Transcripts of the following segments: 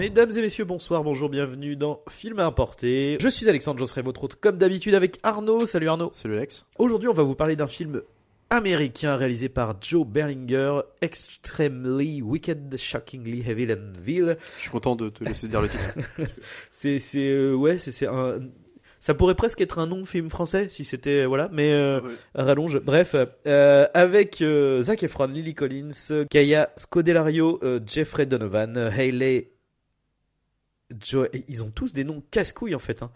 Mesdames et messieurs, bonsoir, bonjour, bienvenue dans Film à importer. Je suis Alexandre, je serai votre hôte comme d'habitude avec Arnaud. Salut Arnaud. Salut Alex. Aujourd'hui, on va vous parler d'un film américain réalisé par Joe Berlinger, Extremely Wicked, Shockingly Evil and Vil. Je suis content de te laisser dire le titre. C'est, c'est, euh, ouais, c'est, c'est un. Ça pourrait presque être un nom de film français si c'était voilà, mais euh, rallonge. Bref, euh, avec euh, Zac Efron, Lily Collins, Kaya Scodelario, euh, Jeffrey Donovan, euh, Hayley. Joe, ils ont tous des noms casse-couilles en fait. Hein.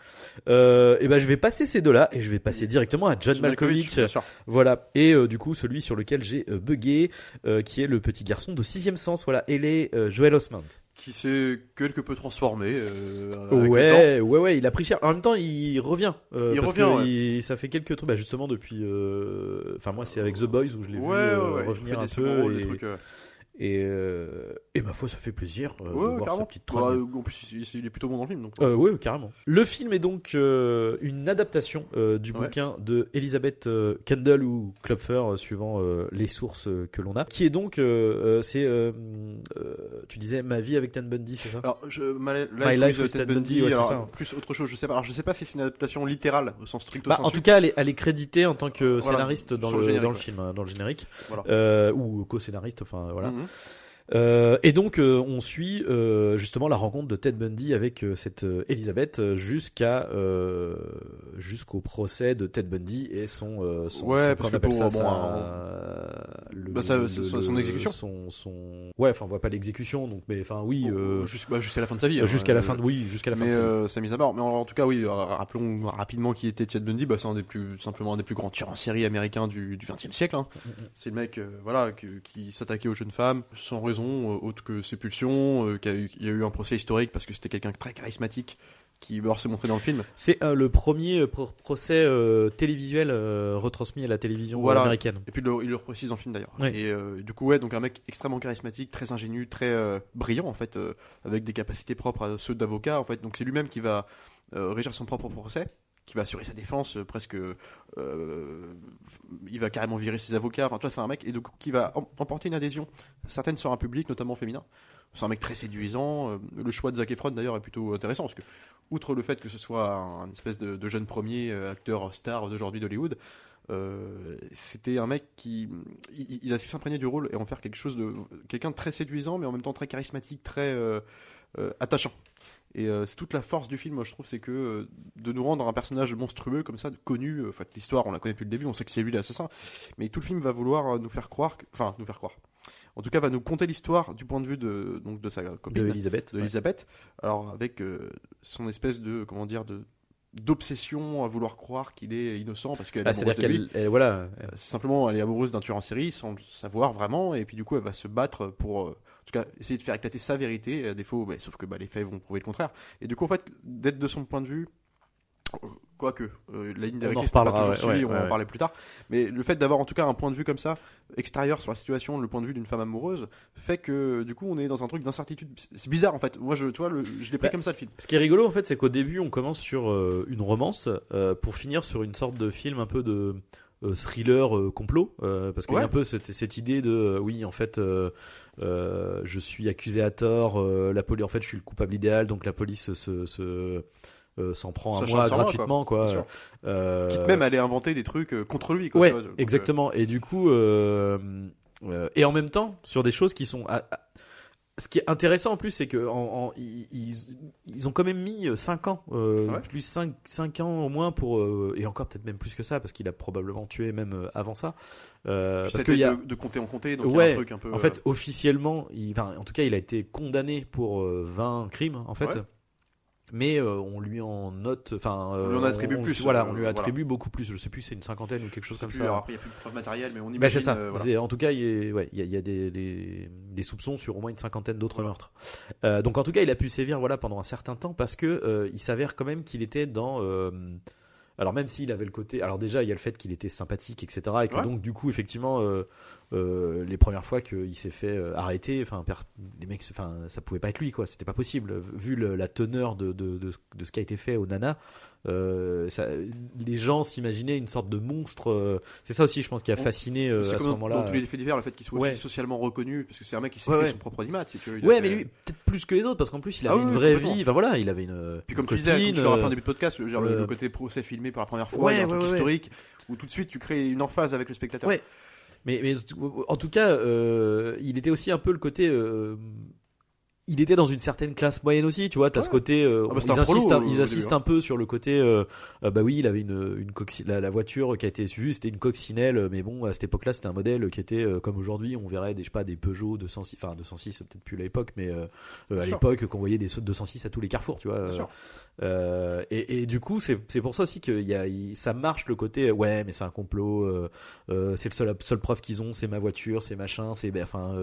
Euh, et ben je vais passer ces deux-là et je vais passer directement à John, Malkovich. bien sûr. Voilà. Et euh, du coup celui sur lequel j'ai euh, bugué, euh, qui est le petit garçon de sixième sens. Voilà. Et les euh, Joel Osment. Qui s'est quelque peu transformé. euh, avec le temps. Ouais, ouais, ouais, il a pris cher. En même temps, il revient. euh, Il parce revient, que ouais. il- ça fait quelques trucs, bah, justement, depuis. euh, Enfin, moi, c'est avec The Boys où je l'ai Ouais, vu ouais, ouais. il revenir fait un peu. des Et, trucs, euh, et, euh, et ma foi, ça fait plaisir euh, de Ouais, voir carrément. ce petit Bah, en plus, il, est plutôt bon dans le film. Donc, Euh, ouais, carrément. Le film est donc euh, une adaptation euh, du Ouais. bouquin de Elizabeth euh, Kendall ou Klopfer, suivant euh, les sources que l'on a. Qui est donc, c'est, euh, euh, tu disais, ma vie avec Ted Bundy, c'est ça? Alors, je, ma, My Life with Ted Bundy, ouais, c'est alors, ça. plus autre chose, je sais pas. Alors, je sais pas si c'est une adaptation littérale au sens strict Bah, en tout cas, elle est, elle est créditée en tant que Voilà, scénariste dans le, le dans le film, hein, dans le générique, Voilà. Euh, ou co-scénariste, enfin voilà. Mhm. Euh, et donc, euh, on suit euh, justement la rencontre de Ted Bundy avec cette Elizabeth euh, jusqu'à jusqu'au procès de Ted Bundy et son, son Ouais, parce que pour- ça, bon, le- Bah, ça, le- c'est son- exécution. son, son- ouais, enfin, on voit pas l'exécution, donc, mais enfin, oui, bah, jusqu'à la fin de sa vie. hein, jusqu'à la fin de, oui, jusqu'à la fin mais de sa vie. mise à mort. Mais en, en tout cas, oui, rappelons rapidement qui était Ted Bundy. Bah, c'est un des plus, simplement un des plus grands tueurs en série américains du, du 20 e siècle. hein. C'est le mec, voilà, que- qui s'attaquait aux jeunes femmes sans raison, euh, autre que ses pulsions. euh, qui a eu, il y a eu un procès historique parce que c'était quelqu'un très charismatique qui alors, s'est montré dans le film. C'est euh, le premier pro- procès euh, télévisuel euh, retransmis à la télévision Voilà. américaine. Et puis il le, il le reprécise dans le film d'ailleurs. Et du coup, ouais, donc un mec extrêmement charismatique, très ingénu, très brillant en fait, avec des capacités propres à ceux d'avocat en fait. Donc c'est lui-même qui va régir son propre procès, qui va assurer sa défense, euh, presque. euh, il va carrément virer ses avocats. Enfin, toi, c'est un mec et coup qui va em- emporter une adhésion certaine sur un public, notamment féminin. C'est un mec très séduisant. euh, Le choix de Zac Efron d'ailleurs est plutôt intéressant parce que, outre le fait que ce soit un espèce de, jeune premier acteur star d'aujourd'hui d'Hollywood, c'était un mec qui il, a su s'imprégner du rôle et en faire quelque chose de quelqu'un de très séduisant mais en même temps très charismatique très attachant et euh, c'est toute la force du film moi je trouve c'est que euh, de nous rendre un personnage monstrueux comme ça connu euh, en fait l'histoire on la connaît depuis le début on sait que c'est lui l'assassin mais tout le film va vouloir euh, nous faire croire que- enfin nous faire croire en tout cas va nous conter l'histoire du point de vue de donc de sa copine De Elisabeth. de ouais. Elisabeth. Alors avec son espèce de comment dire de d'obsession à vouloir croire qu'il est innocent parce qu'elle est Ah, C'est-à-dire amoureuse de lui. qu'elle, elle- voilà, C'est simplement elle est amoureuse d'un tueur en série sans le savoir vraiment et puis du coup elle va se battre pour en tout cas essayer de faire éclater sa vérité à défaut bah, sauf que bah, les faits vont prouver le contraire. Et du coup en fait d'être de son point de vue euh, quoique euh, la ligne directrice n'est pas toujours ouais, suivie, ouais, on va en parler plus tard. Mais le fait d'avoir en tout cas un point de vue comme ça extérieur sur la situation le point de vue d'une femme amoureuse fait que du coup on est dans un truc d'incertitude. C'est bizarre en fait. Moi je tu vois le- je l'ai pris Bah, comme ça le film. Ce qui est rigolo en fait, c'est qu'au début, on commence sur euh, une romance euh, pour finir sur une sorte de film un peu de thriller euh, complot, euh, parce qu'il y a un peu cette, cette idée de euh, oui, en fait, euh, euh, je suis accusé à tort, euh, la police, en fait, je suis le coupable idéal, donc la police se, se euh, s'en prend à moi gratuitement, quoi. Euh, quitte même à aller inventer des trucs euh, contre lui quoi, ouais, tu vois, donc, euh, exactement. Et du coup, euh, euh, et en même temps, sur des choses qui sont. Ce qui est intéressant en plus, c'est que en, en- ils, ont quand même mis 5 ans, euh, Ouais. plus 5, 5 ans au moins pour. euh, et encore peut-être même plus que ça, parce qu'il a probablement tué même euh, avant ça. Euh, parce qu'il y a. de, de compter en compter donc il y a un truc un peu En fait, officiellement, il, enfin, en tout cas, il a été condamné pour euh, 20 crimes, en fait. Ouais. Mais euh, on lui en note, enfin, On lui en euh, attribue plus, Voilà, euh, on lui voilà. attribue beaucoup plus. Je sais plus, c'est une cinquantaine ou quelque chose comme plus, ça. alors après, il n'y a plus de preuves matérielles, mais on imagine. Bah, c'est ça. euh, voilà. En tout cas, il y a, ouais, il y a, il y a des, des, des soupçons sur au moins une cinquantaine d'autres meurtres. Donc en tout cas, il a pu sévir voilà pendant un certain temps parce que il s'avère quand même qu'il était dans. Alors même s'il avait le côté, alors déjà il y a le fait qu'il était sympathique, etc. Et que Ouais. donc du coup effectivement euh, euh, les premières fois qu'il s'est fait euh, arrêter, enfin per- les mecs, enfin ça pouvait pas être lui quoi, c'était pas possible vu le- la teneur de, de, de, de ce qui a été fait au Nana. Euh, ça, les gens s'imaginaient une sorte de monstre. euh, c'est ça aussi, je pense, qui a fasciné euh, à ce moment-là. dans tous les faits divers, le fait qu'il soit Ouais. aussi socialement reconnu, parce que c'est un mec qui s'est Ouais, fait ouais. son propre image. que Ouais, fait- mais lui, peut-être plus que les autres, parce qu'en plus, il Ah avait une oui, vraie vie. Enfin voilà, il avait une. Puis comme une tu disais, comme tu en début de podcast, genre le, le côté procès filmé pour la première fois, Ouais, il y a un truc historique, où tout de suite tu crées une emphase avec le spectateur. Ouais. Mais, mais en tout cas, il était aussi un peu le côté. Il était dans une certaine classe moyenne aussi, tu vois. T'as Ouais. ce côté. euh, Ah bah, ils prolo, insistent, euh, ils insistent hein. un peu sur le côté. euh, euh, bah oui, il avait une, une la, la voiture qui a été vue, c'était une coccinelle, mais bon, à cette époque-là, c'était un modèle qui était comme aujourd'hui, on verrait des, je sais pas, des Peugeot 206, enfin 206, peut-être plus à l'époque, mais à l'époque, qu'on voyait des 206 à tous les carrefours, tu vois. Et, et du coup, c'est pour ça aussi que y a, il- ça marche le côté ouais, mais c'est un complot. c'est le seul seule preuve qu'ils ont, c'est ma voiture, c'est machin, c'est ben, enfin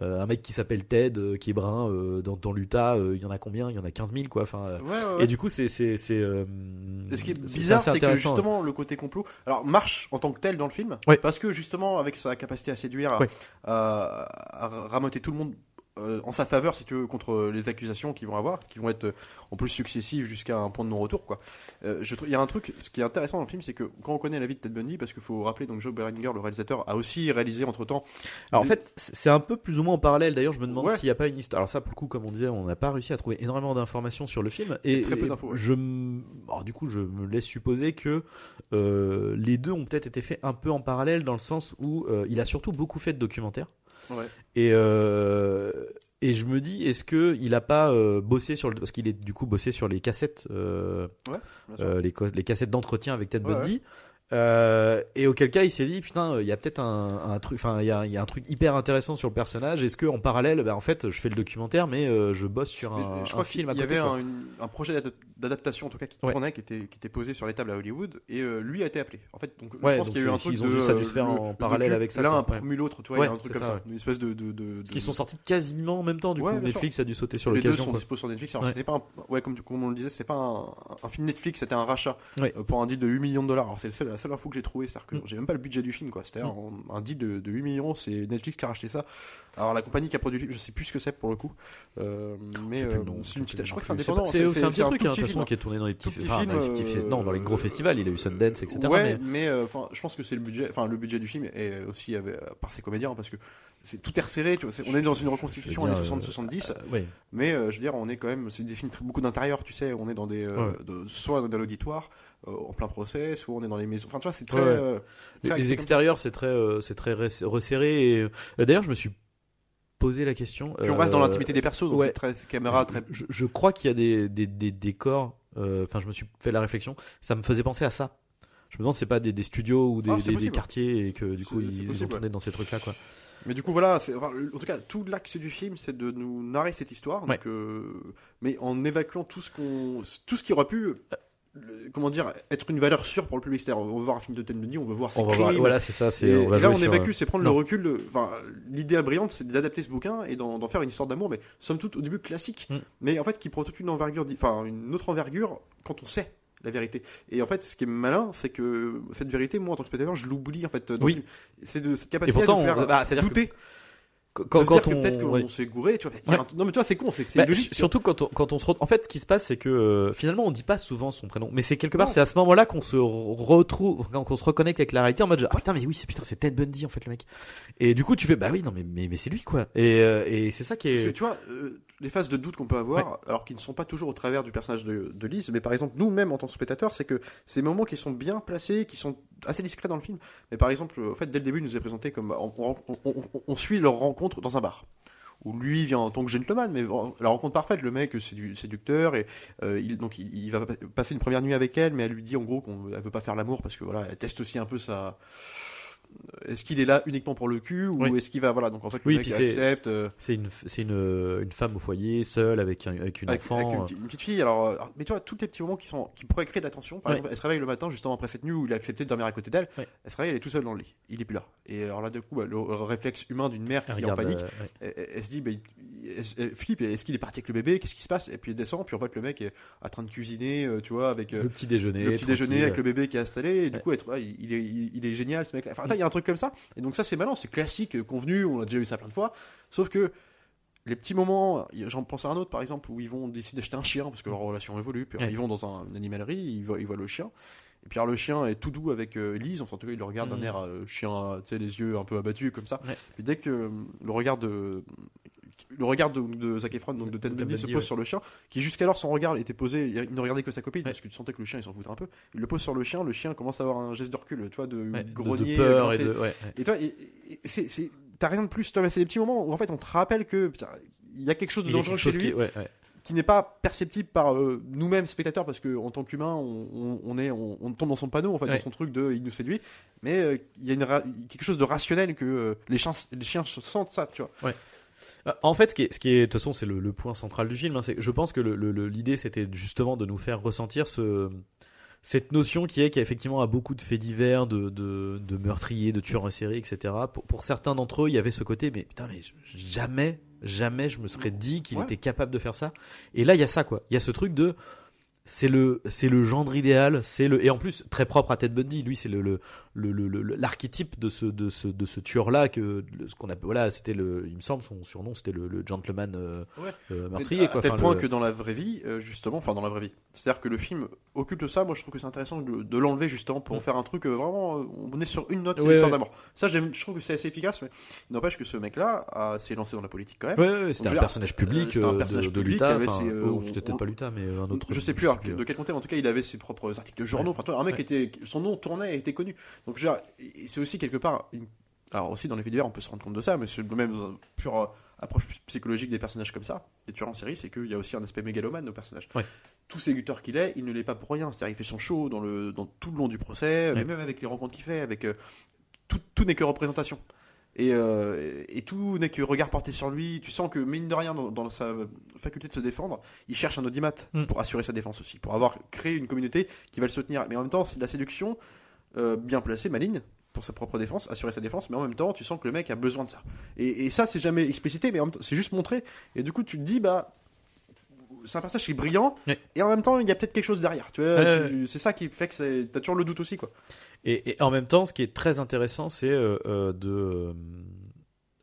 un mec qui s'appelle Ted, qui est brun euh, dans, dans l'Utah. euh, Il y en a combien? Il y en a 15 000 quoi. Enfin. euh, Ouais, ouais, ouais. Et du coup, c'est c'est c'est. ce qui est bizarre, c'est que justement le côté complot, alors marche en tant que tel dans le film, parce que justement avec sa capacité à séduire, à- à ramoter tout le monde euh, en sa faveur, si tu veux, contre les accusations qu'ils vont avoir, qui vont être euh, en plus successives jusqu'à un point de non-retour, quoi. Euh, je trouve, il y a un truc, ce qui est intéressant dans le film, c'est que quand on connaît la vie de Ted Bundy, parce qu'il faut rappeler, donc Joe Berlinger, le réalisateur, a aussi réalisé entre temps. Alors en fait, c'est un peu plus ou moins en parallèle. D'ailleurs, je me demande Ouais. s'il n'y a pas une histoire. Alors ça, pour le coup, comme on disait, on n'a pas réussi à trouver énormément d'informations sur le film. Et, très peu d'infos, ouais. je, m- alors du coup, je me laisse supposer que euh, les deux ont peut-être été faits un peu en parallèle, dans le sens où euh, il a surtout beaucoup fait de documentaires. Ouais. Et euh, et je me dis, est-ce que il a pas euh, bossé sur le, parce qu'il est du coup bossé sur les cassettes, euh, les, cassettes d'entretien avec Ted Ouais, Bundy. Euh, et auquel cas il s'est dit putain il y a peut-être un, un truc enfin il y a, il y a un truc hyper intéressant sur le personnage est-ce que en parallèle bah, en fait je fais le documentaire mais euh, je bosse sur un, je un crois film qu'il à y avait un, un projet d'adap- d'adaptation en tout cas qui Ouais. tournait, qui était, qui était posé sur les tables à Hollywood, et euh, lui a été appelé. En fait, donc, Ouais, je pense qu'il y a eu un truc ils ont de, ça a dû se faire le- en le parallèle avec ça, L'un a Ouais. promu l'autre, tu vois, il y a Ouais, un truc comme ça, ça, une espèce de. de, de- parce qu'ils sont sortis quasiment en même temps du Ouais, coup Netflix a dû sauter sur les deux sont dispo sur Netflix. Alors Ouais. c'était pas un, ouais comme, on le disait, c'est pas un, un film Netflix, c'était un rachat Ouais. pour un deal de 8 millions de dollars. Alors c'est le seul- seule info que j'ai trouvé, c'est-à-dire que Mm. j'ai même pas le budget du film quoi. C'était un, un deal de, de 8 millions, c'est Netflix qui a racheté ça. Alors la compagnie qui a produit le film, je sais plus ce que c'est pour le coup, euh, mais euh, c'est une petite, je crois que c'est indépendant. c'est c'est un petit un truc hein, façon qui est tourné dans les petits enfin, film, dans les petits euh, non dans les gros festivals il a eu Sundance etc Ouais, mais je pense que c'est le budget, enfin le budget du film est aussi par ses comédiens parce que c'est tout est resserré. Tu vois, c'est- on est dans une reconstitution années dire, 60-70, euh, ouais mais je veux dire, on est quand même, c'est des films très beaucoup d'intérieur. Tu sais, on est dans des, Ouais. de- soit dans l'auditoire, en plein procès, soit on est dans les maisons. Enfin, tu vois, c'est très. Les, extérieurs, c'est très, c'est très res- resserré. D'ailleurs, je me suis posé la question. Puis on reste dans euh, l'intimité des persos, donc ouais. c'est très caméra très. Je, je crois qu'il y a des, des, des décors. euh, Enfin, je me suis fait la réflexion. Ça me faisait penser à ça. Je me demande si c'est pas des, des studios ou des, Ah, des- quartiers et que du coup ils, possible, ont tourné dans ces trucs-là, quoi. Mais du coup, voilà, enfin, en tout cas, tout l'axe du film, c'est de nous narrer cette histoire, Ouais. donc, euh, mais en évacuant tout ce qu'on, tout ce qui aurait pu, le- comment dire, être une valeur sûre pour le public. C'est-à-dire, on veut voir un film de Bundy, on veut voir ses On voir. Voilà, c'est ça. Et, C'est. on et là, on évacue, c'est prendre non. le recul. de- Enfin, l'idée brillante, c'est d'adapter ce bouquin et d'en d'en faire une histoire d'amour, mais somme toute au début classique, Mm. mais en fait qui prend toute une envergure, enfin une autre envergure quand on sait la vérité. Et en fait, ce qui est malin, c'est que cette vérité, moi en tant que spectateur, je l'oublie en fait. dans Oui. C'est de cette Et capacité pourtant, à nous faire on- bah, que douter. Quand, quand, on. peut-être qu'on ouais. s'est gouré, tu vois. Ouais. Non mais tu vois, c'est con, c'est Bah, logique. surtout quand on, quand on se re- en fait ce qui se passe c'est que euh, finalement on dit pas souvent son prénom mais c'est quelque part c'est à ce moment-là qu'on se re- retrouve quand on se reconnecte avec la réalité en mode ah putain mais oui c'est putain c'est Ted Bundy en fait le mec et du coup tu fais bah oui non mais mais, mais c'est lui quoi et, euh, et c'est ça qui Parce que est tu vois, euh, les phases de doute qu'on peut avoir, alors qu'ils ne sont pas toujours au travers du personnage de, de Lise, mais par exemple, nous-mêmes en tant que spectateurs, c'est que ces moments qui sont bien placés, qui sont assez discrets dans le film. Mais par exemple, en fait, dès le début, il nous est présenté comme. On, on- suit leur rencontre dans un bar. Où lui vient en tant que gentleman, mais la rencontre parfaite, le mec c'est du séducteur et euh, il, donc il, va pa- passer une première nuit avec elle, mais elle lui dit en gros qu'elle veut pas faire l'amour parce que voilà, elle teste aussi un peu sa est-ce qu'il est là uniquement pour le cul ou Oui. est-ce qu'il va voilà donc en fait le Oui, mec puis c'est- accepte euh, C'est une, c'est une, une femme au foyer, seule, avec, un, avec une avec, enfant. avec une, euh, petite- une petite fille alors euh, mais tu vois tous les petits moments qui sont qui pourraient créer de l'attention par Ouais. exemple elle se réveille le matin justement après cette nuit où il a accepté de dormir à côté d'elle Ouais. elle se réveille elle est tout seule dans le lit il est plus là et alors là du coup bah, le, le réflexe humain d'une mère elle qui est en panique euh, ouais. elle, elle- elle se dit, bah, il- elle, elle flippe, est-ce qu'il est parti avec le bébé? Qu'est-ce qui se passe? Et puis elle descend, puis en fait le mec est en train de cuisiner, tu vois, avec le petit déjeuner. le petit déjeuner avec le bébé qui est installé, et du coup, être, ouais, il, il est, il, est génial ce mec Enfin, y a un truc comme ça, et donc ça c'est malin, c'est classique, euh, convenu, on a déjà vu ça plein de fois, sauf que les petits moments, j'en pense à un autre par exemple, où ils vont décider d'acheter un chien, parce que leur relation évolue, puis alors, ils vont dans un, une animalerie, ils voient, ils voient le chien. Et puis alors le chien est tout doux avec euh, Lise, enfin en tout cas il le regarde d'un Mhm. air euh, chien, tu sais les yeux un peu abattus comme ça. Ouais. Puis dès que euh, le regard de le regard de, de Zac Efron, donc de Ted Bundy, se pose ouais. sur le chien, qui jusqu'alors son regard était posé, il ne regardait que sa copine, Ouais. parce que tu sentais que le chien il s'en foutait un peu. Il le pose sur le chien, le chien commence à avoir un geste de recul, tu vois, de Ouais, de- grogner, peur et de. Toi, t'as rien de plus, toi, c'est des petits moments où en fait on te rappelle que il y a quelque chose de dangereux chez lui qui- ouais, ouais. Qui n'est pas perceptible par euh, nous-mêmes spectateurs parce que en tant qu'humain on, on- on est on, on tombe dans son panneau en fait Ouais. dans son truc de il nous séduit mais euh, il y a une quelque chose de rationnel que euh, les chiens les chiens sentent ça tu vois En fait, ce qui est, ce qui est, de toute façon, c'est le, le point central du film. hein, c'est, je pense que l'idée, c'était justement de nous faire ressentir ce, cette notion qui est qu'il y a effectivement à beaucoup de faits divers, de, de, de meurtriers, de tueurs en série, etc. Pour, pour certains d'entre eux, il y avait ce côté, mais putain, mais jamais, jamais je me serais dit qu'il Ouais. était capable de faire ça. Et là, il y a ça, quoi. Il y a ce truc de, c'est le, c'est le gendre idéal, c'est le, et en plus très propre à Ted Bundy. Lui, c'est le, le, le, le- le- l'archétype de ce, de ce, de ce tueur-là que, ce qu'on appelle, voilà, c'était le, il me semble, son surnom, c'était le, le gentleman euh, Ouais. euh, meurtrier, à quoi. tel Enfin, point le- que dans la vraie vie euh, justement enfin dans la vraie vie c'est à dire que le film occulte ça moi je trouve que c'est intéressant de, de l'enlever justement pour Mm. faire un truc vraiment on est sur une note c'est Ouais, l'histoire d'amour ça je trouve que c'est assez efficace mais n'empêche que ce mec là s'est lancé dans la politique quand même c'était un personnage public, c'était un personnage de, euh, oh, c'était peut-être on- pas l'Utah, mais un autre. je sais plus alors, de quel côté, mais en tout cas, il avait ses propres articles de journaux. Enfin, un mec était, son nom tournait et était connu. Donc, je veux dire, et c'est aussi quelque part, une- alors aussi dans les faits divers, on peut se rendre compte de ça, mais c'est même dans une pure euh, approche psychologique des personnages comme ça, des tueurs en série, c'est qu'il y a aussi un aspect mégalomane aux personnages. Ouais. Tout séducteur qu'il est, il ne l'est pas pour rien. C'est-à-dire, il fait son show dans le, dans tout le long du procès, mais même avec les rencontres qu'il fait, avec euh, tout, tout n'est que représentation. Et, euh, et tout n'est que regard porté sur lui. Tu sens que, mine de rien, dans, dans sa faculté de se défendre, il cherche un audimat Mm. pour assurer sa défense aussi, pour avoir créé une communauté qui va le soutenir. Mais en même temps, c'est de la séduction euh, bien placée, maligne, pour sa propre défense, assurer sa défense. Mais en même temps, tu sens que le mec a besoin de ça. Et, et ça, c'est jamais explicité, mais c'est juste montré. Et du coup, tu te dis, bah. C'est un personnage qui est brillant, Ouais. et en même temps, il y a peut-être quelque chose derrière. Tu tu- c'est ça qui fait que t'as toujours le doute aussi, quoi. Et, et en même temps, ce qui est très intéressant, c'est euh, euh, de, euh,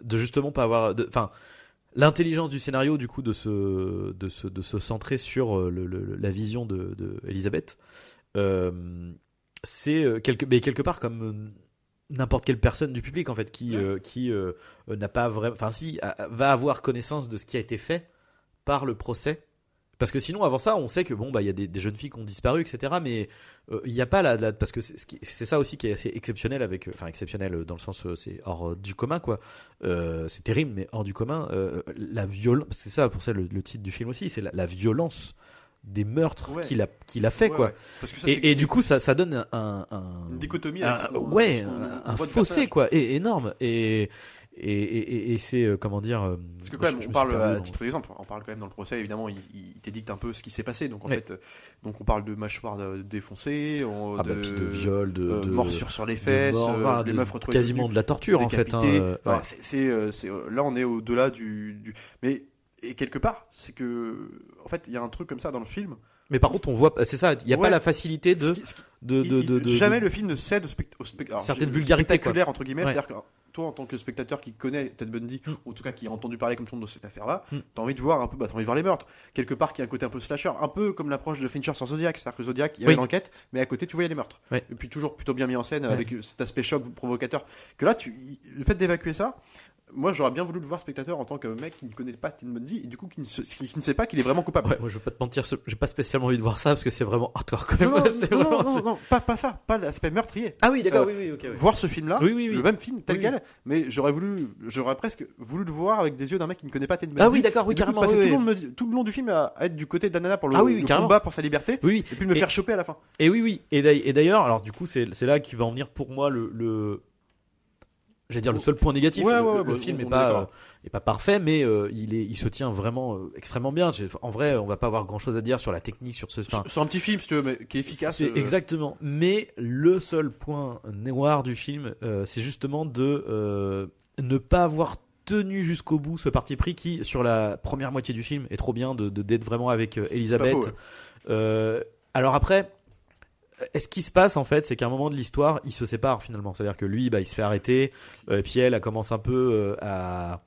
de justement pas avoir. Enfin, l'intelligence du scénario, du coup, de se, de se, de se centrer sur euh, le- le- la vision de, de Elisabeth, euh, c'est euh, quelque, mais quelque part comme euh, n'importe quelle personne du public en fait qui Ouais. euh, qui euh, euh, n'a pas vraiment enfin si a- va avoir connaissance de ce qui a été fait par le procès parce que sinon avant ça on sait que bon bah il y a des, des jeunes filles qui ont disparu etc mais euh, il n'y a pas la, parce que c'est ça aussi qui est assez exceptionnel avec euh, enfin exceptionnel euh, dans le sens euh, c'est hors euh, du commun quoi Euh, c'est terrible mais hors du commun euh, la violence c'est ça pour ça le, le titre du film aussi c'est la, la violence des meurtres Ouais. qu'il a qu'il a fait Ouais, quoi ouais. Parce que ça, c'est- et, et du coup ça ça donne un, un, Une dichotomie un- son- ouais un, fossé quoi et énorme et et, et, c'est euh, comment dire euh, Parce que quand même, je- on parle perdu à titre d'exemple, on parle quand même dans le procès, évidemment, il, il t'édicte un peu ce qui s'est passé. Donc en Ouais. fait, euh, donc on parle de mâchoire défoncée, on- ah de, bah, de viol de, euh, de morsure sur les fesses, mort, les de- meufs retrouvées quasiment de la torture en fait hein, Enfin, ouais. c'est- là, on est au-delà du, du- Mais et quelque part, c'est que en fait, il y a un truc comme ça dans le film. mais par contre on voit c'est ça il y a Ouais. pas la facilité de Ce qui- ce qui- de, de, il- de, de- jamais le film ne cède au, spect- au spect- alors, Certaines vulgarités, spectaculaires entre guillemets Ouais. c'est-à-dire que toi en tant que spectateur qui connaît Ted Bundy Mm. ou en tout cas qui a entendu parler comme tout le monde de cette affaire-là Mm. t'as envie de voir un peu bah t'as envie de voir les meurtres quelque part qui a un côté un peu slasher un peu comme l'approche de Fincher sur Zodiac c'est-à-dire que Zodiac il y avait Oui. l'enquête mais à côté tu voyais les meurtres et puis toujours plutôt bien mis en scène Ouais. avec cet aspect choc provocateur que là tu le fait d'évacuer ça moi j'aurais bien voulu le voir spectateur en tant que mec qui ne connaît pas Ted Bundy et du coup qui ne, se- qui ne sait pas qu'il est vraiment coupable Ouais, moi je veux pas te mentir, j'ai pas spécialement envie de voir ça parce que c'est vraiment hardcore quand même. non, non, non, non, pas, pas ça, pas l'aspect meurtrier. Ah oui, d'accord, Euh, oui, oui, ok. voir ce film-là, Oui, oui, oui. le même film tel quel, mais j'aurais voulu, j'aurais presque voulu le voir avec des yeux d'un mec qui ne connaît pas Ted Bundy. Ah oui, d'accord, oui, carrément. passer oui, tout, le oui. long, me- tout le long du film à, à être du côté de la nana pour le, Ah oui, oui, le carrément. combat pour sa liberté, Oui, et puis de me Et- faire choper à la fin. Et oui, oui. Et d'ailleurs, alors du coup, c'est là qu'il va en venir pour moi le, le j'allais dire le seul point négatif. Ouais, le, ouais, le bah, film on- est on est pas euh, est pas parfait, mais euh, il est, il se tient vraiment euh, extrêmement bien. En vrai, on va pas avoir grand chose à dire sur la technique, sur ce. enfin, C'est un petit film, si tu veux, mais qui est efficace. exactement. Mais le seul point noir du film, euh, c'est justement de euh, ne pas avoir tenu jusqu'au bout ce parti pris qui, sur la première moitié du film, est trop bien de de- d'être vraiment avec Elisabeth. faux, ouais. Euh, alors après. Ce qui se passe en fait, c'est qu'à un moment de l'histoire, ils se séparent finalement. C'est-à-dire que lui, bah, il se fait arrêter, euh, puis elle, elle commence un peu euh, à,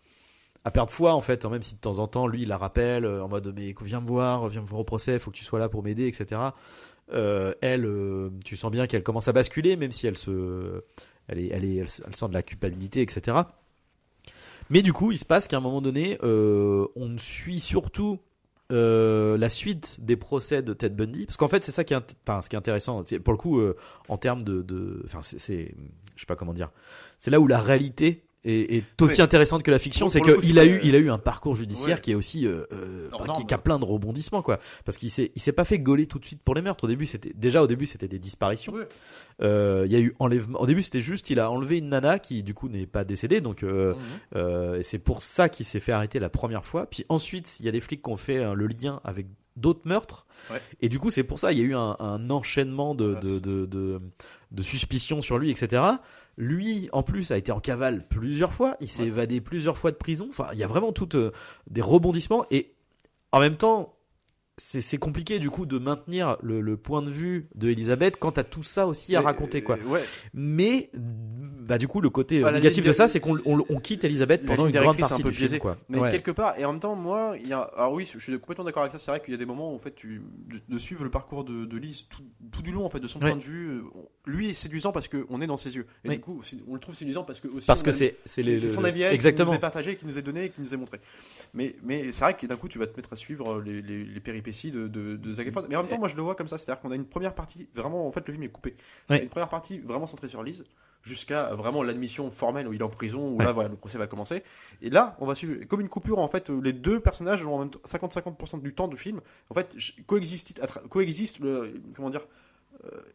perdre foi en fait, hein, même si de temps en temps, lui, il la rappelle euh, en mode mais viens me voir, viens me voir au procès, faut que tu sois là pour m'aider, etc. Euh, elle, tu sens bien qu'elle commence à basculer, même si elle se, elle est, elle est, elle, se- elle sent de la culpabilité, etc. Mais du coup, il se passe qu'à un moment donné, on suit surtout euh, la suite des procès de Ted Bundy, parce qu'en fait, c'est ça qui est, enfin, ce qui est intéressant. Pour le coup, euh, en termes de, enfin, c'est- je sais pas comment dire. C'est là où la réalité est, est aussi Oui. intéressante que la fiction, c'est qu'il a eu, il a eu un parcours judiciaire Ouais. qui est aussi, euh, euh, norme. qui, qui a plein de rebondissements, quoi. Parce qu'il s'est, il s'est pas fait gauler tout de suite pour les meurtres. Au début, c'était déjà au début, c'était des disparitions. Ouais. Euh, Il y a eu enlèvement. Au début, c'était juste, il a enlevé une nana qui du coup n'est pas décédée, donc euh, et c'est pour ça qu'il s'est fait arrêter la première fois. Puis ensuite, il y a des flics qui ont fait hein, le lien avec d'autres meurtres. Ouais. Et du coup, c'est pour ça il y a eu un, un enchaînement de, Voilà, de, de, de, de suspicions sur lui, etc. Lui, en plus, a été en cavale plusieurs fois. Il s'est Ouais. évadé plusieurs fois de prison. Enfin, il y a vraiment tout euh, des rebondissements. Et en même temps, c'est compliqué du coup de maintenir le, le point de vue de Elisabeth quant à tout ça aussi à Mais, raconter quoi. euh, Ouais. Mais bah du coup le côté Bah, négatif de ça c'est qu'on on, on quitte Elisabeth pendant une grande est un partie peu du film quoi. Mais Ouais. quelque part, et en même temps, moi, il y a. Alors oui, je suis complètement d'accord avec ça. C'est vrai qu'il y a des moments où en fait, tu de, de suivre le parcours de, de Lise tout, tout du long, en fait, de son Ouais. point de vue. euh, on- Lui est séduisant parce qu'on est dans ses yeux. Et du coup, on le trouve séduisant parce que aussi. Parce on que c'est c'est son avis qui nous est partagé, qui nous est donné, et qui nous est montré. Mais, mais c'est vrai que d'un coup, tu vas te mettre à suivre les, les, les péripéties de, de, de Zac Efron. Mais en même temps, moi, je le vois comme ça. C'est-à-dire qu'on a une première partie, vraiment, en fait, le film est coupé. On a Ouais. Une première partie vraiment centrée sur Lise, jusqu'à vraiment l'admission formelle où il est en prison, où là, voilà, le procès va commencer. Et là, on va suivre comme une coupure, en fait, où les deux personnages ont en même temps 50-50% du temps du film, en fait, coexistent, coexistent le, comment dire, euh,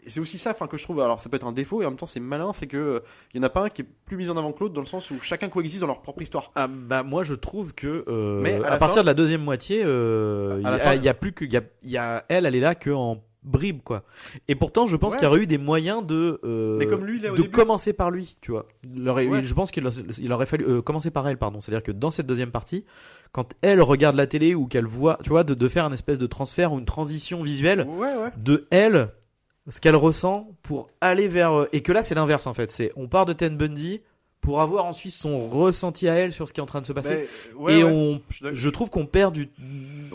et c'est aussi ça enfin, que je trouve, alors ça peut être un défaut et en même temps c'est malin, c'est que euh, il y en a pas un qui est plus mis en avant que l'autre dans le sens où chacun coexiste dans leur propre histoire. Ah, bah moi je trouve que euh, Mais à à, partir fin- de la deuxième moitié euh, il À y, a- il y a plus que il y a, y a elle elle est là que en bribe quoi. Et pourtant je pense Ouais. qu'il y aurait eu des moyens de euh, Mais comme lui, de début. commencer par lui, tu vois. Il aurait- Ouais. Je pense qu'il il aurait fallu euh, commencer par elle, pardon. C'est-à-dire que dans cette deuxième partie, quand elle regarde la télé ou qu'elle voit, tu vois, de, de faire une espèce de transfert ou une transition visuelle ouais. de elle, ce qu'elle ressent pour aller vers euh, et que là c'est l'inverse en fait. C'est on part de Ted Bundy pour avoir ensuite son ressenti à elle sur ce qui est en train de se passer. Ouais, et ouais. on, Je trouve qu'on perd du,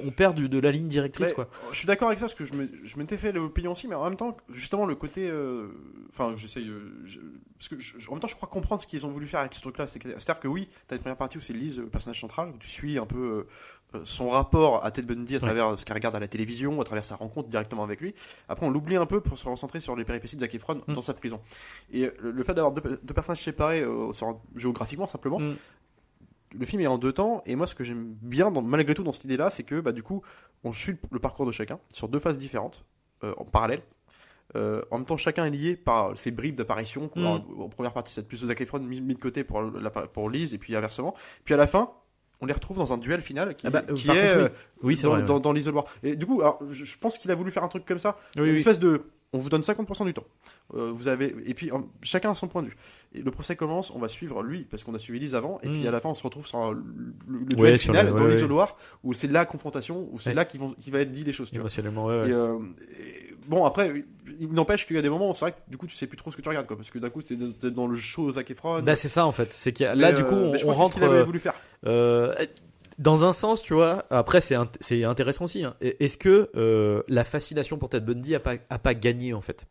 on perd du, de la ligne directrice Mais, quoi. Je suis d'accord avec ça parce que je m'étais fait l'opinion aussi, mais en même temps, justement, le côté. euh, Enfin, j'essaye. euh, je- parce que je- en même temps, je crois comprendre ce qu'ils ont voulu faire avec ce truc-là. C'est que- C'est-à-dire que oui, t'as une première partie où c'est Lise, le personnage central, où tu suis un peu son rapport à Ted Bundy à travers ce qu'elle regarde à la télévision, à travers sa rencontre directement avec lui. Après, on l'oublie un peu pour se recentrer sur les péripéties de Zac Efron Mm. dans sa prison. Et euh, le, le fait d'avoir deux, deux personnages séparés euh, géographiquement, simplement, Mm. le film est en deux temps et moi ce que j'aime bien dans- malgré tout dans cette idée là c'est que bah du coup on suit le parcours de chacun sur deux phases différentes euh, en parallèle Euh, en même temps chacun est lié par ces bribes d'apparition Mm. En première partie c'est plus Zac Efron mis, mis de côté pour, la, pour Lise et puis inversement puis à la fin on les retrouve dans un duel final qui, Ah bah, euh, qui est contre, oui. euh, Oui, dans, vrai. ouais. dans, dans l'isoloir et du coup alors, je, je pense qu'il a voulu faire un truc comme ça Oui, une oui. espèce de on vous donne 50% du temps. Euh, vous avez et puis en- chacun a son point de vue. Et le procès commence, on va suivre lui parce qu'on a suivi Lise avant et puis à la fin on se retrouve sur un- le, le Ouais, duel sur final le- dans ouais, l'isoloir où c'est la confrontation où c'est Ouais. là vont- qu'il va être dit les choses. Tu vois. Émotionnellement, ouais, ouais. Et, euh, et bon après il n'empêche qu'il y a des moments où c'est vrai que du coup tu sais plus trop ce que tu regardes quoi parce que d'un coup c'est dans- le show Zac Efron. Bah, c'est ça en fait. C'est qu'il y a- là du euh, coup on, je on ce rentre. qu'il avait euh, voulu faire. Euh, dans un sens, tu vois, après c'est int- c'est intéressant aussi. hein. Est-ce que euh, la fascination pour Ted Bundy a pas, a pas gagné en fait?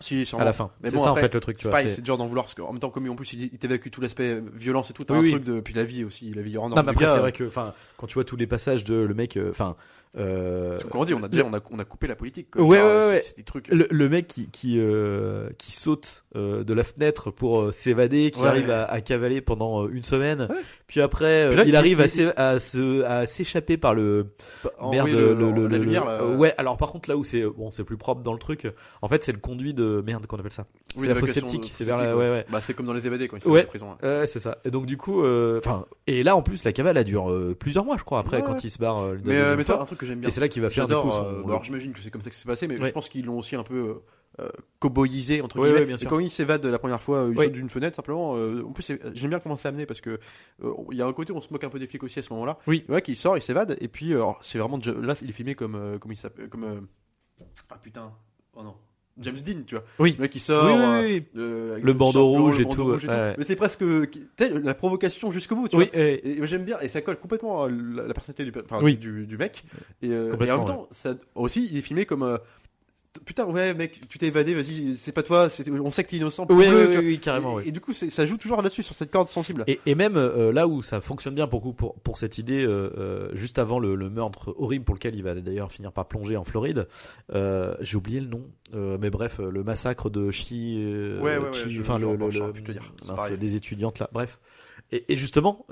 Si, à la fin Mais C'est bon, ça après, en fait le truc. Tu C'est dur d'en vouloir parce qu'en même temps, comme en plus il, t'évacue tout l'aspect violence et tout, t'as Oui, un oui. truc de. Puis la vie aussi, la vie hors Non, mais après c'est vrai que, enfin, quand tu vois tous les passages de le mec, enfin, Euh, C'est dit, on a déjà on a, on a coupé la politique. quoi. Ouais, Genre, ouais, ouais. C'est des trucs. le, le mec qui qui, euh, qui saute euh, de la fenêtre pour euh, s'évader, qui Ouais. arrive à, à cavaler pendant euh, une semaine, Ouais. puis après euh, Puis là, il il- arrive à il- à se à s'échapper par le en- merde oui, le, le- le- la le- lumière le- là. euh, ouais alors par contre là où c'est bon c'est plus propre dans le truc en fait c'est le conduit de merde qu'on appelle ça Oui, c'est la fosse septique c'est vers la- ouais ouais Bah c'est comme dans les évadés quand ils sont en prison. hein. Ouais, c'est ça. Et donc du coup, euh, enfin, et là en plus la cavale elle dure euh, plusieurs mois, je crois, après quand il se barre. euh, Mais, euh, toi, un truc que j'aime bien. et c'est là qu'il va faire du coup son. euh, alors j'imagine que c'est comme ça que c'est passé, mais Ouais. je pense qu'ils l'ont aussi un peu euh, cowboyisé entre Ouais, guillemets. ouais, Et quand il s'évade la première fois, euh, il Ouais. saute d'une fenêtre simplement. euh, en plus, j'aime bien comment c'est amené parce que euh, il y a un côté où on se moque un peu des flics aussi à ce moment-là. Oui. Mec il sort, il s'évade et puis c'est vraiment là il est filmé comme comme il s'appelle comme ah putain oh non James Dean tu vois. Oui. Le mec qui sort. Oui, oui, euh, oui, euh, Le bandeau rouge et tout, rouge ouais. Mais c'est presque la provocation jusqu'au bout tu vois. et- j'aime bien, et ça colle complètement à la, la personnalité du, mec. Et, euh, et en même temps, ça, aussi, il est filmé comme. euh, Putain, ouais, mec, tu t'es évadé, vas-y, c'est pas toi, on sait que t'es innocent. oui, prouve-le, oui, oui, carrément. et, du coup, ça joue toujours là-dessus, sur cette corde sensible. Et, et même euh, là où ça fonctionne bien pour, pour, pour cette idée, euh, euh, juste avant le, le meurtre horrible pour lequel il va d'ailleurs finir par plonger en Floride, euh, j'ai oublié le nom, mais bref, le massacre de Chi, Ouais, ouais, ouais, Chi- enfin je- le, le, le- te dire, mince, des étudiantes là, bref. Et, et justement,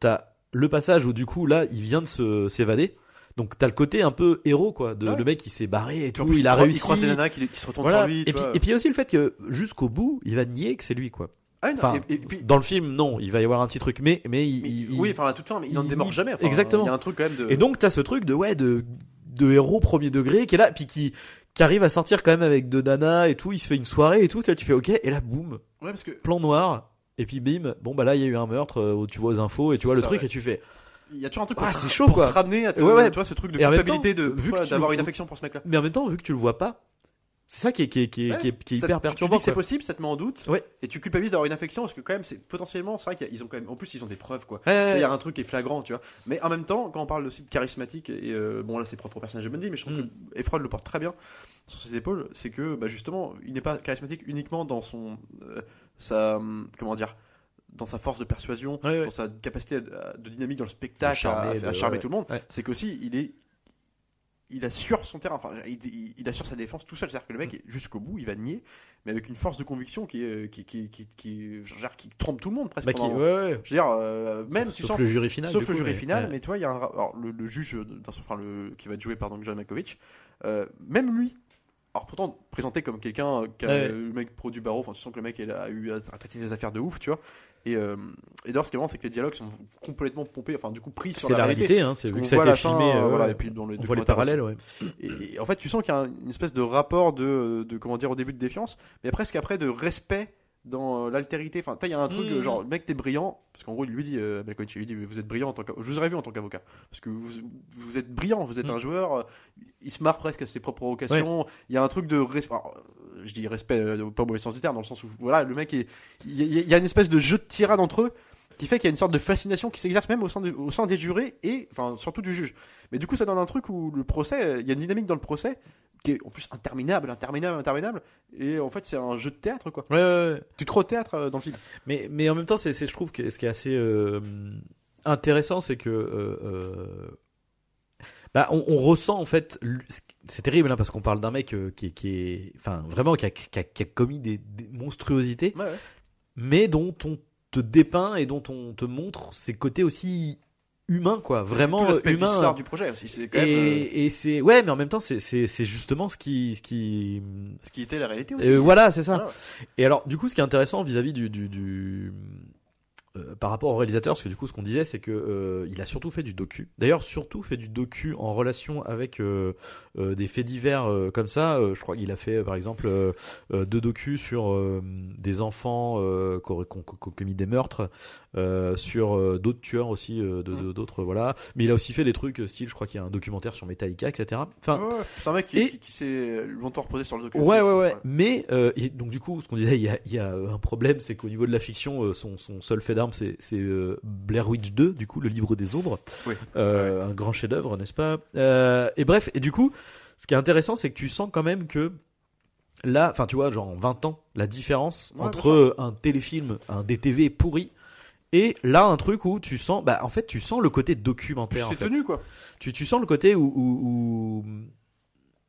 t'as le passage où du coup là, il vient de s'évader. Donc t'as le côté un peu héros quoi, de Ouais. le mec qui s'est barré et tout, plus, il a réussi. Il croise des nanas qui, qui se retournent Voilà. sur lui. et, puis, et puis aussi le fait que jusqu'au bout, il va nier que c'est lui quoi. Ah, non, Enfin, et, et puis, dans le film, non, il va y avoir un petit truc, mais mais il, mais- il- oui, enfin, à toute fin, mais il n'en démord jamais. Enfin, Exactement. Il y a un truc quand même de. Et donc t'as ce truc de ouais de de héros premier degré qui est là, puis qui qui arrive à sortir quand même avec deux nanas et tout, il se fait une soirée et tout, là tu fais ok, et là boum, Ouais, parce que. plan noir, et puis bim, bon bah là il y a eu un meurtre euh, où tu vois aux infos et tu vois le Ça, truc ouais. et tu fais Il y a toujours un truc Ah, pour- c'est chaud, pour quoi. te ramener à te- Ouais, ouais. tu vois, ce truc de Et culpabilité temps, de d'avoir une affection pour ce mec-là. mais en même temps vu que tu le vois pas, c'est ça qui est qui est qui est, Ouais. qui est, qui est Ça- hyper tu- tu dis perturbant. que c'est possible, ça te met en doute. Ouais. Et tu culpabilises d'avoir une affection parce que quand même, c'est potentiellement, c'est vrai qu'ils ont quand même, en plus, ils ont des preuves quoi. Ouais, Il y a un truc qui est flagrant, tu vois. Mais en même temps, quand on parle aussi de charismatique, et euh, bon là c'est propre au personnage de Bundy, mais je trouve Mm. que Efron le porte très bien sur ses épaules, c'est que bah, justement, il n'est pas charismatique uniquement dans son, euh, sa, hum, comment dire, dans sa force de persuasion, Ouais, ouais. dans sa capacité de dynamique dans le spectacle, charmer, à, à de- charmer ouais. tout le monde. Ouais. C'est qu'aussi il est il assure son terrain, enfin, il, il- assure sa défense tout seul. C'est-à-dire que le Mm. mec, jusqu'au bout, il va nier, mais avec une force de conviction qui, est, qui, qui, qui, qui, genre, qui trompe tout le monde presque. Bah, qui- pendant- ouais, ouais. Je veux dire, euh, même tu Sauf sens le jury final. Sauf le coup, jury mais- final, ouais. mais tu vois, il y a un, alors, le, le juge, euh, dans son- enfin, le, qui va être joué par donc, John Malkovich, euh, même lui, alors pourtant présenté comme quelqu'un qui a Ouais. le mec pro du barreau, enfin tu sens que le mec a eu à traiter des affaires de ouf, tu vois. Et, euh, et d'ailleurs, ce qui est marrant, c'est que les dialogues sont complètement pompés, enfin du coup pris sur C'est la, la réalité. réalité, hein, c'est vu que ça a été la fin, filmé. euh, euh, voilà, et puis dans les on voit les parallèles, ouais. Et, et en fait, tu sens qu'il y a une espèce de rapport de, de comment dire au début de défiance, mais presque après de respect dans euh, l'altérité. Enfin, il y a un truc euh, genre, mec, t'es brillant, parce qu'en gros, il lui dit, euh, lui dit, vous êtes brillant en tant qu'avocat. Je vous aurais vu en tant qu'avocat, parce que vous, vous êtes brillant, vous êtes Mhm. un joueur. euh, Il se marre presque à ses propres provocations. Il y a un truc de respect. Je dis respect, euh, pas au mauvais sens du terme, dans le sens où, voilà, le mec est, il y, a- il y a une espèce de jeu de tirade entre eux qui fait qu'il y a une sorte de fascination qui s'exerce même au sein, de- au sein des jurés et enfin surtout du juge. Mais du coup, ça donne un truc où le procès, il y a une dynamique dans le procès qui est en plus interminable, interminable, interminable. Et en fait, c'est un jeu de théâtre quoi. Ouais, ouais, ouais. Tu te crois au théâtre euh, dans le film. Mais, mais en même temps, c'est, je trouve que ce qui est assez euh, intéressant, c'est que euh, bah, on, on ressent en fait, c'est terrible hein, parce qu'on parle d'un mec qui, est- qui est, enfin vraiment qui a, qui a- qui a commis des, des monstruosités, mais dont on te dépeint et dont on te montre ses côtés aussi humains, quoi, vraiment viscéral du projet aussi. C'est quand même euh, Et, et c'est ouais, mais en même temps, c'est, c'est, c'est justement ce qui, ce qui, ce qui était la réalité aussi. euh, voilà, c'est ça. Et alors, du coup, ce qui est intéressant vis-à-vis du, du, du- euh, par rapport au réalisateur, parce que du coup, ce qu'on disait, c'est que euh, il a surtout fait du docu. D'ailleurs, surtout fait du docu en relation avec euh, des faits divers comme ça. Je crois qu'il a fait, par exemple, deux docus sur des enfants qui ont- commis des meurtres, sur d'autres tueurs aussi, d'autres, voilà. Mais il a aussi fait des trucs style, je crois qu'il y a un documentaire sur Metallica, etc. Enfin, Ouais, ouais. C'est un mec qui, Et- qui, qui s'est longtemps reposé sur le document. Ouais, ouais, ouais. Mais et donc du coup, ce qu'on disait, il y a, il y a un problème, c'est qu'au niveau de la fiction, son, son seul fait c'est, euh, Blair Witch 2, du coup, le livre des ombres, Oui. Euh, un grand chef-d'œuvre, n'est-ce pas? Euh, Et bref, et du coup, ce qui est intéressant, c'est que tu sens quand même que là, enfin, tu vois, genre en 20 ans, la différence Ouais, entre un téléfilm, un DTV pourri Et là, un truc où tu sens, bah, en fait, tu sens le côté documentaire. en C'est fait. tenu quoi. Tu, tu sens le côté où, où, où-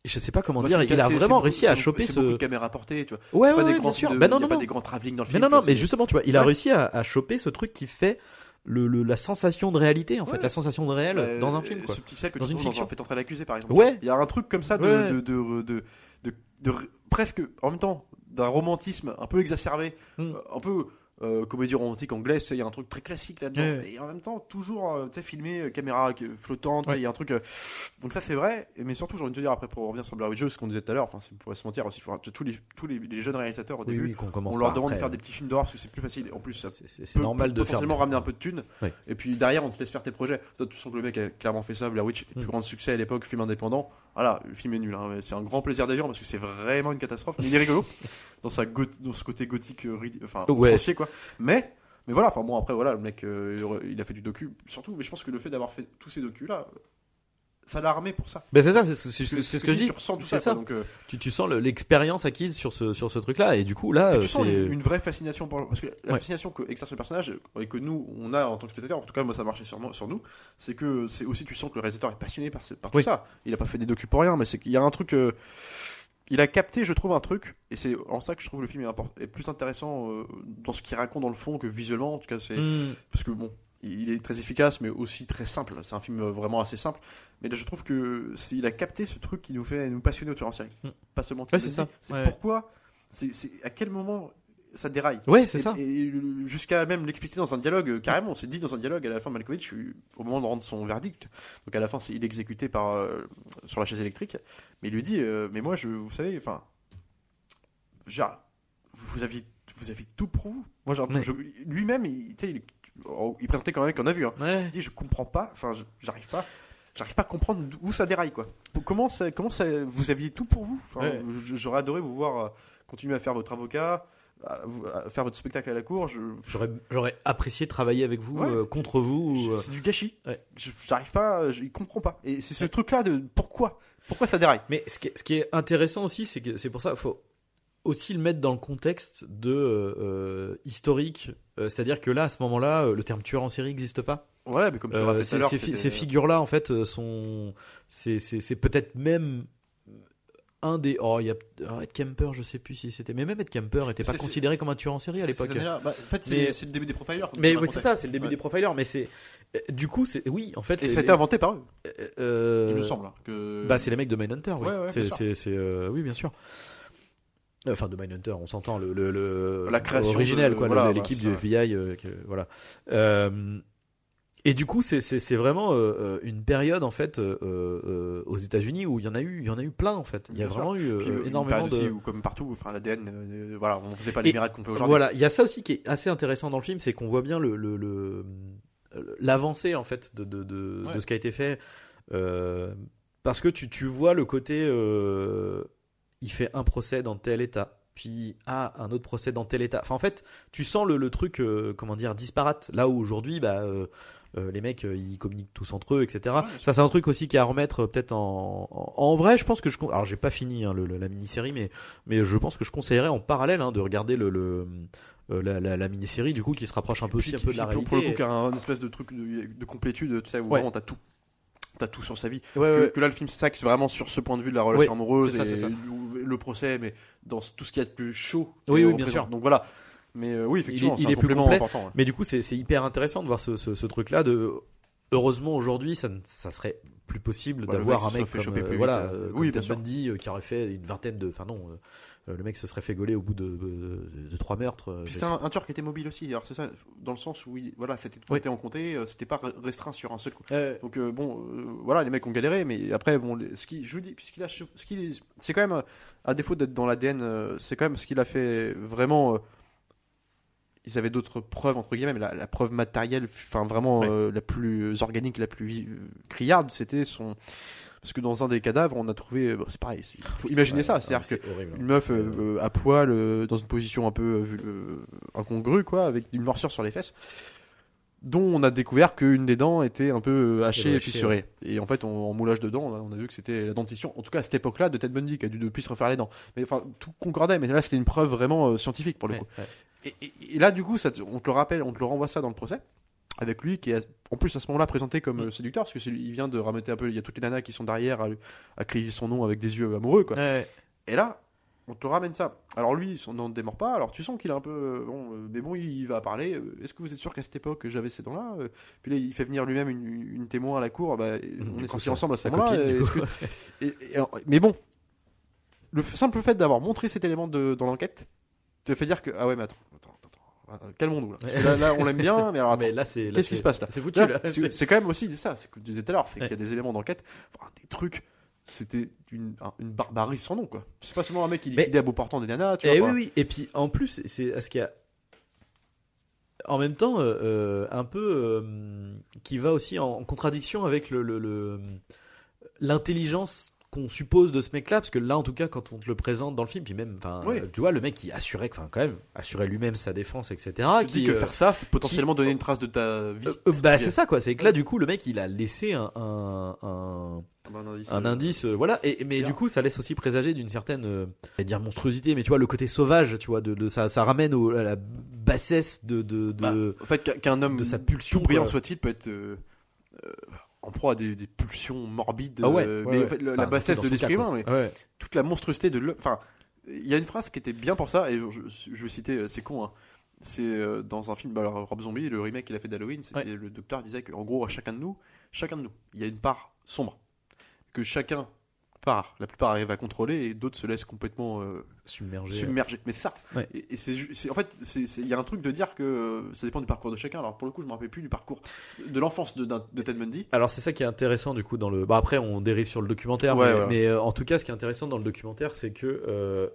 je sais pas comment Moi, dire, il a vraiment réussi à choper beaucoup de ce. caméras portées, tu vois. Ouais, c'est pas ouais, des ouais, grands bien sûr. de- Ben non, il y a non, pas non. des grands travelling dans le Mais film. non, tu non, vois, mais justement, tu vois, il a Ouais. réussi à, à choper ce truc qui fait le, le- la sensation de réalité, en fait, la sensation de réel Euh, dans un film, quoi. Ce petit sel que Dans tu une trouves dans fiction. un fait entrer l'accusé par exemple. Ouais. Il y a un truc comme ça de, de, de, presque en même temps d'un romantisme un peu exacerbé, Mm. euh, un peu euh, comédie romantique anglaise. Il y a un truc très classique là-dedans. Ouais. Et en même temps toujours euh, filmé euh, caméra flottante. Ouais. Il y a un truc. Donc ça c'est vrai. Mais surtout j'ai envie de te dire après pour revenir sur Blair Witch, ce qu'on disait tout à l'heure. Enfin c'est pour se mentir aussi. faut- tous les tous les, les jeunes réalisateurs au Oui, début. oui, On leur demande de faire des petits films d'horreur parce que c'est plus facile. En plus, C'est- normal peut de faire. potentiellement ramener un peu de thunes. Et puis derrière, on te laisse faire tes projets. Ça, tu sens que le mec a clairement fait ça. Blair Witch était le plus Mm. grand succès à l'époque, film indépendant. Voilà, le film est nul. hein, mais C'est un grand plaisir d'ailleurs parce que c'est vraiment une catastrophe. Mais il est rigolo dans, sa dans ce côté gothique, euh, enfin, Ouais. quoi. Mais, mais voilà, enfin bon, après, voilà, le mec, euh, il a fait du docu. Surtout, mais je pense que le fait d'avoir fait tous ces docus là, ça l'a armé pour ça. Ben c'est ça, c'est ce que je dis. Tu ressens tout ça. ça. quoi, donc, euh, Tu, tu sens le- l'expérience acquise sur ce, sur ce truc-là, et du coup, là, euh, tu sens une, une vraie fascination pour parce que la Ouais. fascination que exerce le personnage euh, et que nous on a en tant que spectateur en tout cas moi ça marchait sur, sur nous c'est que c'est aussi tu sens que le réalisateur est passionné par, par tout ça il a pas fait des docus pour rien mais c'est qu'il y a un truc euh, il a capté je trouve un truc et c'est en ça que je trouve le film est plus intéressant euh, dans ce qu'il raconte dans le fond que visuellement en tout cas c'est Hmm. parce que bon il est très efficace mais aussi très simple c'est un film vraiment assez simple mais là, je trouve que il a capté ce truc qui nous fait nous passionner au tueur en série Mm. pas seulement Ouais, c'est ça. c'est Ouais. pourquoi c'est c'est- à quel moment ça déraille Ouais, c'est ça. Et jusqu'à même l'expliciter dans un dialogue, euh, carrément, on s'est dit dans un dialogue à la fin, Malkovich, euh, au moment de rendre son verdict, donc à la fin, il est exécuté par, euh, sur la chaise électrique, mais il lui dit, euh, mais moi, je, vous savez, enfin, genre, vous aviez, vous aviez tout pour vous. Moi, genre, Ouais. lui-même, il, sais, il, il présentait quand même qu'on a vu, hein. Ouais. Il dit, je comprends pas, enfin, j'arrive pas. J'arrive pas à comprendre où ça déraille, quoi. Comment ça, comment ça, vous aviez tout pour vous? Enfin, Ouais. je- J'aurais adoré vous voir euh, continuer à faire votre avocat, à, faire votre spectacle à la cour. J'aurais, apprécié travailler avec vous, Ouais. euh, contre vous. ou, euh, c'est du gâchis. Ouais. Je J'arrive pas, je, il comprend pas. Et c'est ce truc-là de pourquoi, pourquoi ça déraille? Mais ce qui, est, ce qui est intéressant aussi, c'est que c'est pour ça qu'il faut aussi le mettre dans le contexte de euh, euh, historique. Euh, C'est-à-dire que là, à ce moment-là, le terme tueur en série n'existe pas. Voilà, mais comme tu tout à ces, l'heure, ces fi- c'était- ces figures-là, en fait, sont. C'est c'est- c'est peut-être même un des. Oh, il y a. Ed Kemper, je sais plus si c'était. Mais même Ed Kemper n'était pas considéré comme un tueur en série à l'époque. Bah, en fait, c'est le début des profilers. Mais oui, c'est ça, c'est le début Ouais. des profilers. Mais c'est. Du coup, c'est. Oui, en fait. Et les- ça a été inventé par eux, euh, il me semble. hein, que... Bah, c'est les mecs de Mindhunter, oui. Ouais, ouais, c'est, euh, oui, bien sûr. Enfin, de Mindhunter, on s'entend le, le, le La création originel, de- quoi, voilà, le- l'équipe bah, du. FBI, euh, que- voilà. Euh, et du coup, c'est, c'est, c'est vraiment euh, une période en fait aux États-Unis où il y en a eu, il y en a eu plein en fait. Il y a Bien vraiment eu Puis, énormément de. où, comme partout, enfin l'ADN, voilà, on faisait pas les Et miracles qu'on fait aujourd'hui. Voilà, il y a ça aussi qui est assez intéressant dans le film, c'est qu'on voit bien le, l'avancée en fait de, de, de, Ouais. de ce qui a été fait, parce que tu, tu vois le côté, euh, il fait un procès dans tel état, puis ah un autre procès dans tel état. Enfin en fait, tu sens le, le truc, euh, comment dire, disparate. Là où aujourd'hui, bah euh, euh, les mecs ils communiquent tous entre eux, etc. ça c'est un truc aussi qui à remettre peut-être en, en, en vrai. Je pense que je, alors j'ai pas fini hein, le- le- la mini-série, mais mais je pense que je conseillerais en parallèle hein, de regarder le, le euh, la, la, la mini-série du coup qui se rapproche un peu aussi un peu de la réalité. pour, le coup, qui a un espèce de truc de, de complétude, tu sais, où Ouais. vraiment t'as tout. T'as tout sur sa vie. Ouais, Que, ouais. que là, le film s'axe vraiment sur ce point de vue de la relation Ouais, amoureuse ça, et ça. le- procès, mais dans tout ce qu'il y a de plus chaud. Oui, oui, bien sûr. Donc voilà. Mais euh, oui, effectivement, Il est- c'est il est plus complet. important. Mais du coup, c'est hyper intéressant de voir ce, ce, ce truc-là. De heureusement aujourd'hui, ça, ça serait plus possible Bah, d'avoir un mec fait comme choper euh, plus voilà, vite, euh, oui, comme bien. Bundy euh, qui aurait fait une vingtaine de. Enfin non, le mec se serait fait gauler au bout de, de, de trois meurtres. Puis c'est un, un tueur qui était mobile aussi. Alors c'est ça, dans le sens où il- voilà, c'était de comté en comté, euh, c'était pas re- restreint sur un seul coup. Euh, Donc euh, bon, euh, voilà, les mecs ont galéré, mais après bon, les- ce qui, je vous dis, puis ce qu'il a, ce qu'il, c'est quand même, à défaut d'être dans l'ADN, c'est quand même ce qu'il a fait vraiment. Ils avaient d'autres preuves entre guillemets, mais la, la preuve matérielle, enfin vraiment Ouais. euh, la plus organique, la plus criarde, c'était son. Parce que dans un des cadavres, on a trouvé, euh, bon, c'est pareil, il faut imaginer ouais, ça, c'est-à-dire que c'est horrible. une meuf euh, euh, à poil euh, dans une position un peu euh, incongrue quoi avec une morsure sur les fesses dont on a découvert qu'une des dents était un peu euh, hachée et fissurée. Et en fait, on- en moulage de dents, on a, on a vu que c'était la dentition, en tout cas à cette époque-là, de Ted Bundy, qui a dû depuis se refaire les dents. Mais enfin, tout concordait, mais là, c'était une preuve vraiment euh, scientifique pour le Ouais, coup. ouais. Et, et- et là, du coup, ça, on te le rappelle, on te le renvoie ça dans le procès. Avec lui, qui est en plus à ce moment-là présenté comme euh, séducteur, parce que c'est lui- il vient de rameter un peu. Il y a toutes les nanas qui sont derrière à, à crier son nom avec des yeux amoureux, quoi. Et là, on te ramène ça. Alors lui, son nom ne démord pas. Alors tu sens qu'il est un peu euh, bon, euh, mais bon, il va parler. euh, Est-ce que vous êtes sûr qu'à cette époque j'avais ces dents-là Puis là, il fait venir lui-même une, une témoin à la cour. Bah, on Du est sortis ensemble à ce sa moment-là. mais bon, le simple fait d'avoir montré cet élément de, dans l'enquête te fait dire que ah ouais, mais attends, attends, attends, calmons-nous là. Là, là, on l'aime bien, mais alors attends. Mais là, c'est. Qu'est-ce qui se passe là? C'est foutu Là, c'est quand même aussi ça, c'est ce que je disais tout à l'heure, c'est Ouais. qu'il y a des éléments d'enquête, enfin, des trucs, c'était une, un- une barbarie sans nom quoi. C'est pas seulement un mec qui liquidait à bout portant des nanas, tu Eh vois. oui, enfin, oui. Et puis en plus, c'est ce qu'il y a. En même temps, euh, euh, un peu euh, qui va aussi en, contradiction avec le- l'intelligence qu'on suppose de ce mec-là, parce que là, en tout cas, quand on te le présente dans le film, puis même, enfin, Oui. euh, tu vois, le mec qui assurait, enfin, quand même, assurait lui-même sa défense, etc. tu qui, dis que euh, faire ça, c'est potentiellement donner une trace de ta vie. euh, euh, bah, c'est ça, quoi. C'est que là, du coup, le mec, il a laissé un, un, un, Un indice. un euh, indice, euh, voilà. Et, mais du coup, ça laisse aussi présager d'une certaine, euh, dire monstruosité, mais tu vois, le côté sauvage, tu vois, de, de ça, ça ramène au, à la bassesse de, de, de, bah, en fait, qu'un- homme de sa pulsion. tout brillant soit-il peut être euh, euh, en proie à des, des pulsions morbides. Ah ouais, euh, ouais, mais ouais. en fait, le- Enfin, la bassesse de l'esprit humain, mais toute la monstruosité de l'homme. Enfin, il y a une phrase qui était bien pour ça, et je, je vais citer, euh, c'est con, hein. c'est euh, dans un film, bah, alors, Rob Zombie, le remake qu'il a fait d'Halloween, le docteur disait qu'en gros, à chacun de nous, chacun de nous, il y a une part sombre, que chacun la plupart arrivent à contrôler, et d'autres se laissent complètement euh, Submergé. submerger. Mais ça. Ouais. Et, et c'est, en fait, il y a un truc de dire que euh, ça dépend du parcours de chacun. Alors pour le coup, je me rappelle plus du parcours de l'enfance de, Ted Bundy. Alors c'est ça qui est intéressant du coup dans le. Bah après on dérive sur le documentaire, Ouais, mais, euh, en tout cas ce qui est intéressant dans le documentaire c'est que euh,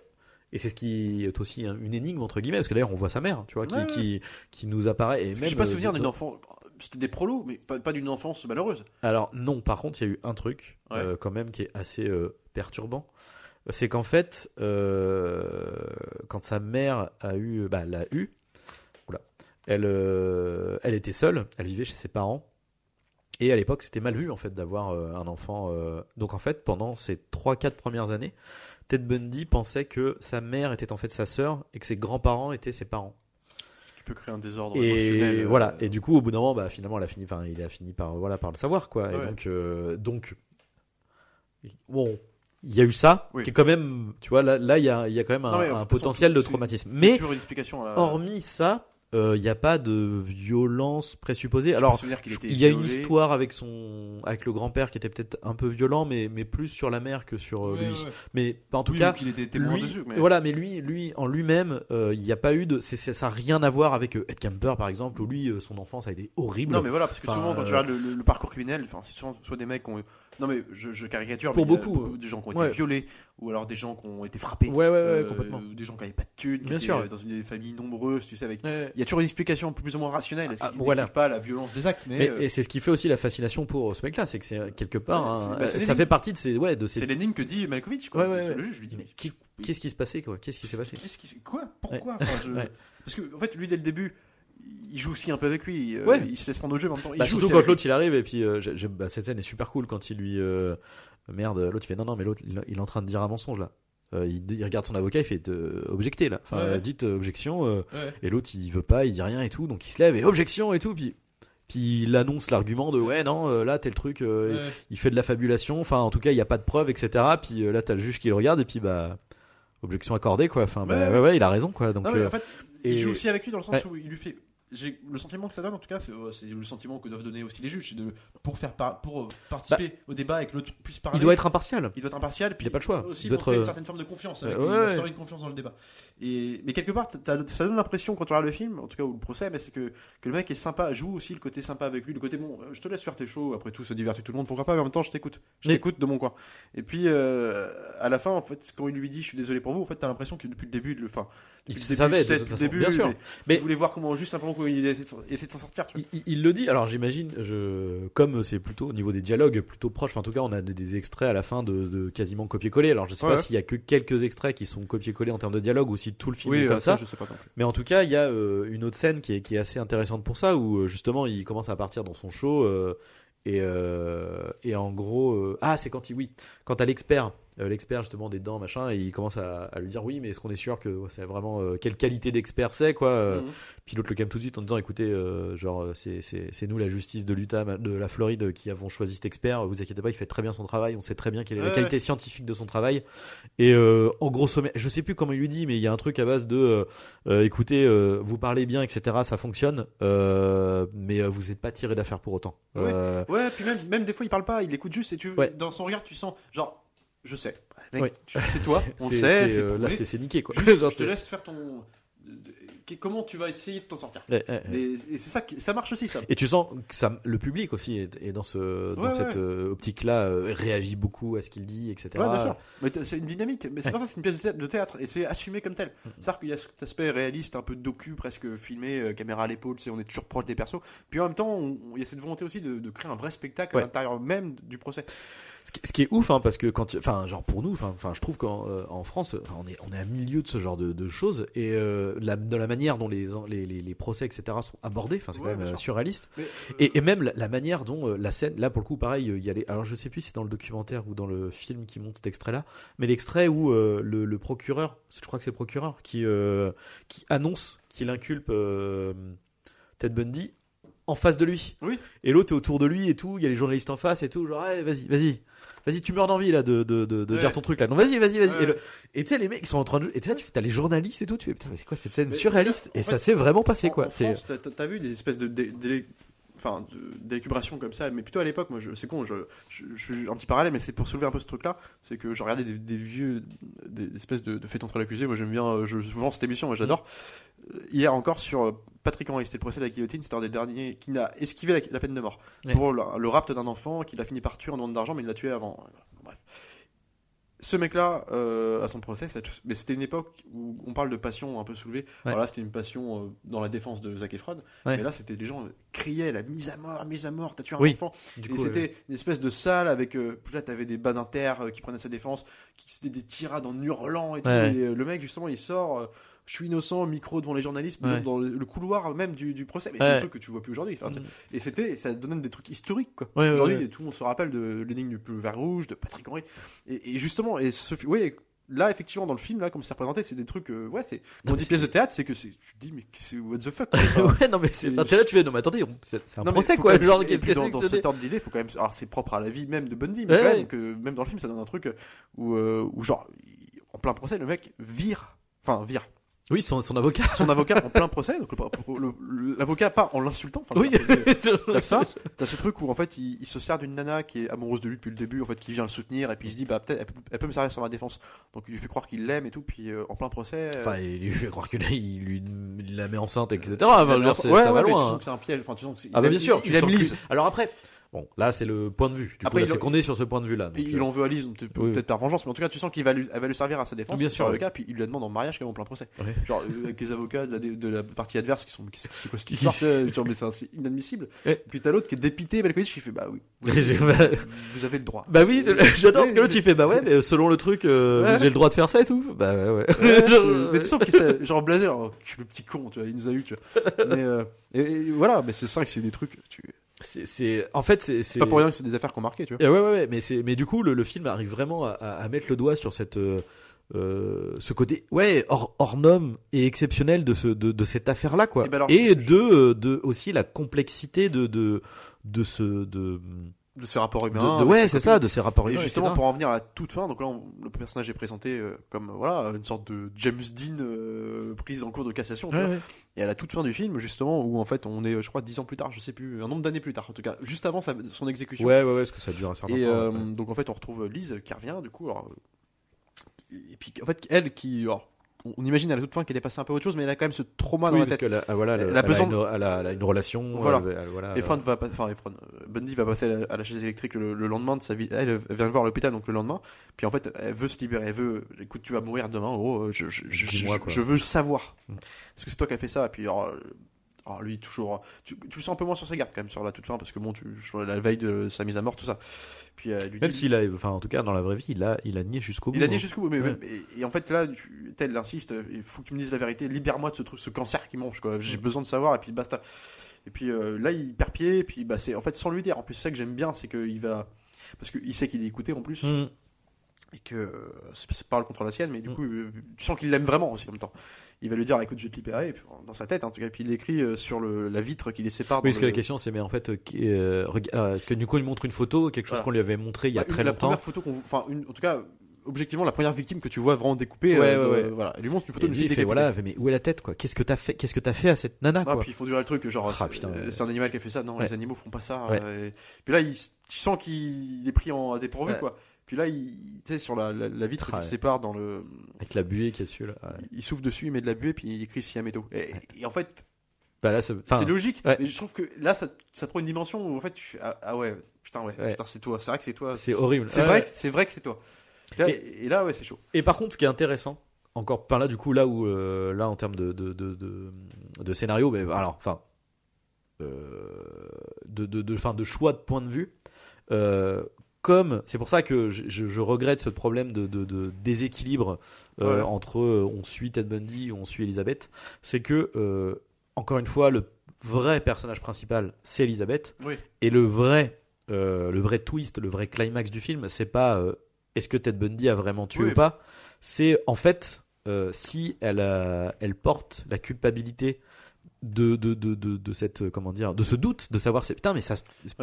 et c'est ce qui est aussi un- une énigme entre guillemets parce que d'ailleurs on voit sa mère, tu vois, qui Ouais, ouais. qui, qui nous apparaît et Parce même. j'ai pas euh, souvenir d'une enfance. C'était des prolos, mais pas, pas d'une enfance malheureuse. Alors non, par contre il y a eu un truc Ouais. euh, quand même qui est assez euh, perturbant. C'est qu'en fait, euh, quand sa mère a eu, bah, l'a eu, oula, elle, elle était seule, elle vivait chez ses parents. Et à l'époque, c'était mal vu en fait d'avoir un enfant. Donc en fait, pendant ces 3-4 premières années, Ted Bundy pensait que sa mère était en fait sa sœur et que ses grands-parents étaient ses parents. Peut créer un désordre émotionnel. Et euh, voilà. Et du coup, au bout d'un moment, bah, finalement, elle a fini, enfin, il a fini par, voilà, par le savoir, quoi. Ouais. Et donc, euh, donc, bon, il y a eu ça, Oui. qui est quand même, tu vois, là, là, il y a, il y a quand même un, Non, de un potentiel de traumatisme. Mais la... hormis ça, euh, il n'y a pas de violence présupposée. Je Alors, il y a une histoire avec son, avec le grand-père qui était peut-être un peu violent, mais, mais plus sur la mère que sur euh, Ouais, lui. ouais. Mais en tout Oui, cas, qu'il était lui, dessus. Mais... voilà, mais lui, lui en lui-même, euh, il n'y a pas eu de, ça n'a rien à voir avec euh, Ed Kemper par exemple, où lui, euh, son enfance a été horrible. Non mais voilà parce que Enfin, souvent quand tu euh, regardes le, le- le parcours criminel, enfin c'est souvent soit des mecs qui ont non mais je, je caricature Pour mais beaucoup, des gens qui ont ouais. été violés ou alors des gens qui ont été frappés. Ouais, ouais, ouais, euh, complètement. ou des gens qui n'avaient pas de thunes, qui Bien étaient sûr. euh, dans une famille nombreuse, tu sais avec il y a toujours une explication plus ou moins rationnelle, ce Ah, qui voilà. pas la violence des actes mais, Mais- euh, et c'est ce qui fait aussi la fascination pour ce mec-là, c'est que c'est quelque part, hein, bah, ça fait partie de ces, ouais, de ces. c'est l'énigme que dit Malkovich quoi. Le juge, je lui Mais qui- Qu'est-ce qui se passait, quoi? Qu'est-ce qui s'est passé? Qu'est-ce qui quoi? Pourquoi? Enfin, je- Ouais. Parce que en fait lui dès le début il joue aussi un peu avec lui, euh, Ouais. il se laisse prendre au jeu en même temps. Il Bah, joue surtout quand l'autre il arrive et puis euh, bah, cette scène est super cool quand il lui euh, merde l'autre il fait non non mais l'autre il, il est en train de dire un mensonge là. Il, il regarde son avocat il fait objecter là. Enfin Ouais, dites objection Ouais. et l'autre il veut pas il dit rien et tout donc il se lève et objection et tout puis puis il annonce l'argument de ouais non là tel truc il fait de la fabulation enfin en tout cas il y a pas de preuve etc puis là t'as le juge qui le regarde et puis bah objection accordée quoi enfin bah, Ouais. il a raison quoi donc Non, mais en fait, et- il joue aussi avec lui dans le sens où il lui fait. J'ai le sentiment que ça donne en tout cas, c'est le sentiment que doivent donner aussi les juges, de pour faire par- pour euh, participer au débat et que l'autre puisse parler. Bah, il doit être impartial il doit être impartial, puis Il a pas le choix. Aussi Il doit être, une certaine forme de confiance, avec ouais, une ouais. une confiance dans le débat. Et mais quelque part, ça donne l'impression quand tu regardes le film, en tout cas ou le procès, mais c'est que, que le mec est sympa, joue aussi le côté sympa avec lui, le côté bon, euh, je te laisse faire tes shows, après tout, ça divertit tout le monde, pourquoi pas, mais en même temps, je t'écoute, je t'écoute de mon coin. Et puis euh, à la fin, en fait, quand il lui dit, je suis désolé pour vous, en fait, t'as l'impression que depuis le début, le, enfin, il depuis le début, savait de toute façon début, bien sûr mais Mais- il voulait voir comment juste simplement où il essaie de s'en- sortir. Tu vois. Il, le dit, alors j'imagine, je, comme c'est plutôt au niveau des dialogues plutôt proche, enfin, en tout cas on a des, extraits à la fin de, de quasiment copier-coller. Alors je sais Ouais, pas s'il y a que quelques extraits qui sont copier-coller en termes de dialogue ou si tout le film est Oui, comme euh, ça. je sais pas. Mais en tout cas, il y a euh, une autre scène qui est, qui est assez intéressante pour ça, où euh, justement il commence à partir dans son show euh, et, et en gros, ah c'est quand il oui, quand t'as l'expert, l'expert justement des dents machin, et il commence à, à lui dire oui, mais est-ce qu'on est sûr que c'est vraiment euh, quelle qualité d'expert c'est quoi euh, Mhm. Puis l'autre le calme tout de suite en disant écoutez, euh, genre euh, c'est c'est c'est nous la justice de l'Utah, de la Floride qui avons choisi cet expert. Vous inquiétez pas, il fait très bien son travail. On sait très bien quelle est la Ouais, qualité scientifique de son travail. Et euh, en gros sommet, je sais plus comment il lui dit, mais il y a un truc à base de euh, euh, écoutez, euh, vous parlez bien, etc. Ça fonctionne, euh, mais euh, vous n'êtes pas tiré d'affaire pour autant. Ouais. Euh, Ouais, puis même, même des fois il parle pas, il écoute juste et tu Ouais. dans son regard tu sens genre je sais. Mec, Ouais. tu- c'est toi, on le c'est- sait, c'est, c'est euh, là prouvé. c'est c'est niqué quoi. Juste, Genre, je te c'est- laisse faire ton comment tu vas essayer de t'en sortir. Ouais, ouais, ouais. Mais et c'est ça qui ça marche aussi ça. Et tu sens que ça, le public aussi est, est dans ce dans cette euh, optique-là, euh, réagit beaucoup à ce qu'il dit, etc. Bien sûr. Mais c'est une dynamique. Mais c'est pour ça c'est une pièce de théâtre, de théâtre et c'est assumé comme tel. C'est-à-dire qu'il y a cet aspect réaliste, un peu docu, presque filmé, euh, caméra à l'épaule, on est toujours proche des persos. Puis en même temps, il y a cette volonté aussi de, de créer un vrai spectacle à l'intérieur même du procès. Ce qui, est ouf, hein, parce que quand, tu- enfin, genre pour nous, enfin, enfin, je trouve qu'en euh, en France, on est, on est à milieu de ce genre de, de choses et euh, la, de la manière dont les, les, les, les procès, etc., sont abordés, enfin, c'est Ouais, quand même euh, surréaliste. Mais, Et, et même la, la manière dont euh, la scène, là pour le coup, pareil, euh, il y a les, alors je sais plus si c'est dans le documentaire ou dans le film qui monte cet extrait-là, mais l'extrait où euh, le, le procureur, je crois que c'est le procureur qui, euh, qui annonce qu'il inculpe euh, Ted Bundy en face de lui. Oui. Et l'autre est autour de lui et tout, il y a les journalistes en face et tout, genre, hey, vas-y, vas-y. Vas-y, tu meurs d'envie là de, de, de, de Ouais. dire ton truc là. Non, vas-y, vas-y, vas-y. Ouais. Et, tu sais, les mecs ils sont en train de. Et là, tu fais, t'as les journalistes et tout. Tu fais, putain, mais c'est quoi cette scène Mais surréaliste Et ça s'est vraiment passé en- quoi. En C'est. France, t'as- vu des espèces de enfin, d'élucubration comme ça, mais plutôt à l'époque, moi, je- c'est con, je, je, je suis un petit parallèle, mais c'est pour soulever un peu ce truc-là, c'est que je regardais des, des vieux, des espèces de, de faits entre l'accusé, moi j'aime bien, euh, je, vends cette émission, moi j'adore. Euh, Hier encore sur euh, Patrick Henry, c'était le procès de la guillotine, c'était un des derniers qui n'a esquivé la, la peine de mort Ouais. pour le, le rapt d'un enfant qu'il a fini par tuer en demande d'argent, mais il l'a tué avant. Bref. Ce mec-là, euh, à son procès, ça- mais c'était une époque où on parle de passion un peu soulevée. Ouais. Alors là, c'était une passion euh, dans la défense de Zac Efron. Ouais. Mais là, c'était les gens euh, criaient la mise à mort, mise à mort, t'as tué un Oui. enfant. Du et c'était une espèce de salle avec. Là, t'avais des baninters euh, qui prenaient sa défense, qui c'était des tirades en hurlant et tout. Ouais. Et le mec, justement, il sort. Euh, je suis innocent, micro devant les journalistes, Ouais. dans le, le couloir même du, du procès. Mais Ouais. c'est un truc que tu vois plus aujourd'hui. Enfin, Mm. Et c'était, ça donnait des trucs historiques, quoi. Ouais, aujourd'hui, tout le monde se rappelle de l'énigme du plus vert rouge, de Patrick Henry. Et, et justement, et ce, oui, là, effectivement, dans le film, là, comme c'est représenté, c'est des trucs, euh, ouais, c'est, on dit pièce de théâtre, c'est que c'est, tu te dis, mais c'est what the fuck, quoi. Ouais, non, mais c'est. enfin, t'es là, tu fais, non, mais attendez, c'est un non, procès quoi. même- Genre, qu'est-ce que dans, dans cet ordre d'idée, faut quand même. Alors, c'est propre à la vie même de Bundy, mais Ouais, quand ouais. même que même dans le film, ça donne un truc où, euh, où genre, en plein procès, le mec vire, enfin vire Oui, son, son avocat. son avocat en plein procès. Donc l'avocat pas en l'insultant. Enfin, Oui. T'as ça, t'as ce truc où en fait il, il se sert d'une nana qui est amoureuse de lui depuis le début, en fait qui vient le soutenir et puis il se dit bah peut-être elle, peut- elle peut me servir sur ma défense. Donc il lui fait croire qu'il l'aime et tout, puis euh, en plein procès. euh, Enfin, il lui fait croire que là, il lui il la met enceinte, etc. Enfin, c'est- ouais, ça va ouais, mais loin. Tu hein. sens que c'est un piège. Enfin, tu sens que Ah il bah bien sûr, il tu aime Lise. Alors après, bon, là c'est le point de vue. Du Après, c'est qu'on est sur ce point de vue-là. Et il euh, en veut à Lise, donc peut- Oui, oui. peut-être par vengeance, mais en tout cas, tu sens qu'il va lui, elle va lui servir à sa défense. Bien sûr, le oui. cas, puis il la demande en mariage quand même en plein procès. Genre euh, avec les avocats de la, de la partie adverse qui sont, c'est quoi cette histoire genre, mais c'est inadmissible. Ouais. Puis t'as l'autre qui est dépité, Malkovich, qui fait bah oui, vous, avez le droit. Bah oui, j'adore parce que l'autre il fait bah ouais, mais selon le truc, euh, Ouais. j'ai le droit de faire ça et tout. Bah ouais, ouais. Genre, mais tu sens qu'il s'est genre blasé, genre, le petit con, tu vois, il nous a eu, tu vois. Mais euh, et, et voilà, mais c'est ça que c'est des trucs. Tu... c'est, en fait, c'est, pas pour rien que c'est des affaires qui ont marqué, tu vois. Eh ouais, ouais, ouais, mais c'est, mais du coup, le, le film arrive vraiment à, à- mettre le doigt sur cette, euh, euh, ce côté, ouais, hors, hors norme et exceptionnel de ce, de, de cette affaire-là, quoi. Eh ben alors, et de, euh, de aussi la complexité de, de, de ce, de, De ces rapports humains. de- ouais, c'est ça, de ces rapports Et humains, justement, etc. pour en venir à la toute fin, donc là, on- le personnage est présenté euh, comme voilà une sorte de James Dean euh, prise en cours de cassation. tu Ouais, vois. ouais. Et à la toute fin du film, justement, où en fait on est, je crois, dix ans plus tard, je sais plus, un nombre d'années plus tard, en tout cas, juste avant sa- son exécution. Ouais, ouais, ouais, parce que ça dure un certain Et temps. euh, donc en fait, on retrouve Lise qui revient, du coup. alors, euh, et puis en fait, elle qui, alors, on imagine à la toute fin qu'elle est passée un peu autre chose, mais elle a quand même ce trauma dans Oui, la parce tête. ah, voilà, elle, a besoin elle a, elle a une relation. Voilà. elle- voilà, Efron va pas- enfin euh, Bundy va passer à la, à la chaise électrique le, le lendemain de sa vie. Elle, elle vient le voir à l'hôpital donc le lendemain. Puis en fait, elle veut se libérer. Elle veut, écoute, tu vas mourir demain. Oh, je, je, veux savoir. Mm. Est-ce que c'est toi qui as fait ça Et puis alors, euh, Alors lui, toujours. Tu, tu le sens un peu moins sur ses gardes quand même sur la toute fin parce que bon, tu, la veille de sa mise à mort, tout ça. Puis euh, lui Même s'il a, enfin en tout cas dans la vraie vie, il a, il a nié jusqu'au bout. Il a dit hein. jusqu'au bout, mais Ouais. même- et, et en fait là, tu, tel insiste, il faut que tu me dises la vérité, libère-moi de ce truc, ce cancer qui mange, quoi. J'ai besoin de savoir et puis basta. Et puis euh, là, il perd pied, et puis bah c'est en fait sans lui dire. En plus, c'est ça que j'aime bien, c'est qu'il va parce qu'il sait qu'il est écouté en plus Mm. Et que euh, c'est c'est parle contre la sienne, mais du Mm. coup, euh, tu sens qu'il l'aime vraiment aussi en même temps. Il va lui dire, écoute, je vais te libérer, et puis, dans sa tête, en tout cas, et puis il écrit euh, sur le, la vitre qui les sépare. Oui, parce que le- la question c'est mais en fait, euh, est-ce que du coup il montre une photo, quelque chose Voilà. qu'on lui avait montré il y a Bah, très la longtemps. première photo qu'on, enfin, une- en tout cas, objectivement, la première victime que tu vois vraiment découpée. Ouais, euh, ouais, ouais. Voilà, il lui montre une photo de lui, fille il fait décapitée. voilà, mais où est la tête quoi? Qu'est-ce que t'as fait Qu'est-ce que t'as fait à cette nana Ah, quoi? puis il faut dire le truc, genre, Ah, c'est, un animal qui a fait ça. Non, les animaux font pas ça. Et- Puis là, il, tu sens qu'il est pris en dépourvu, quoi. Puis là, il, tu sais, sur la, la, la vitre Ah, qui ouais. sépare dans le, Avec la buée qui est dessus là. Ouais. il souffle dessus, il met de la buée, puis il écrit Siameto. Et, et en fait, Bah là, c'est enfin, logique. ouais. Mais je trouve que là, ça, ça prend une dimension où en fait, tu fais, ah, ah ouais, putain, ouais, Ouais. putain, c'est toi. C'est vrai que c'est toi. c'est horrible. C'est Ouais, vrai, ouais. que- c'est vrai que c'est toi. Et, et là, ouais, c'est chaud. Et par contre, ce qui est intéressant, encore par là, du coup, là où, euh, là, en termes de, de, de, de, de scénario, mais alors, enfin, euh, de, de, de, fin, de choix de point de vue, euh, comme, c'est pour ça que je, je- je regrette ce problème de, de, de déséquilibre euh, Ouais. entre euh, on suit Ted Bundy, on suit Elisabeth, c'est que, euh, encore une fois, le vrai personnage principal, c'est Elisabeth, Oui. et le vrai, le vrai twist, le vrai climax du film, c'est pas est-ce que Ted Bundy a vraiment tué Oui. ou pas? C'est en fait si elle, a- elle porte la culpabilité de, de, de, de, de cette euh, comment dire de ce doute de savoir c'est putain mais ça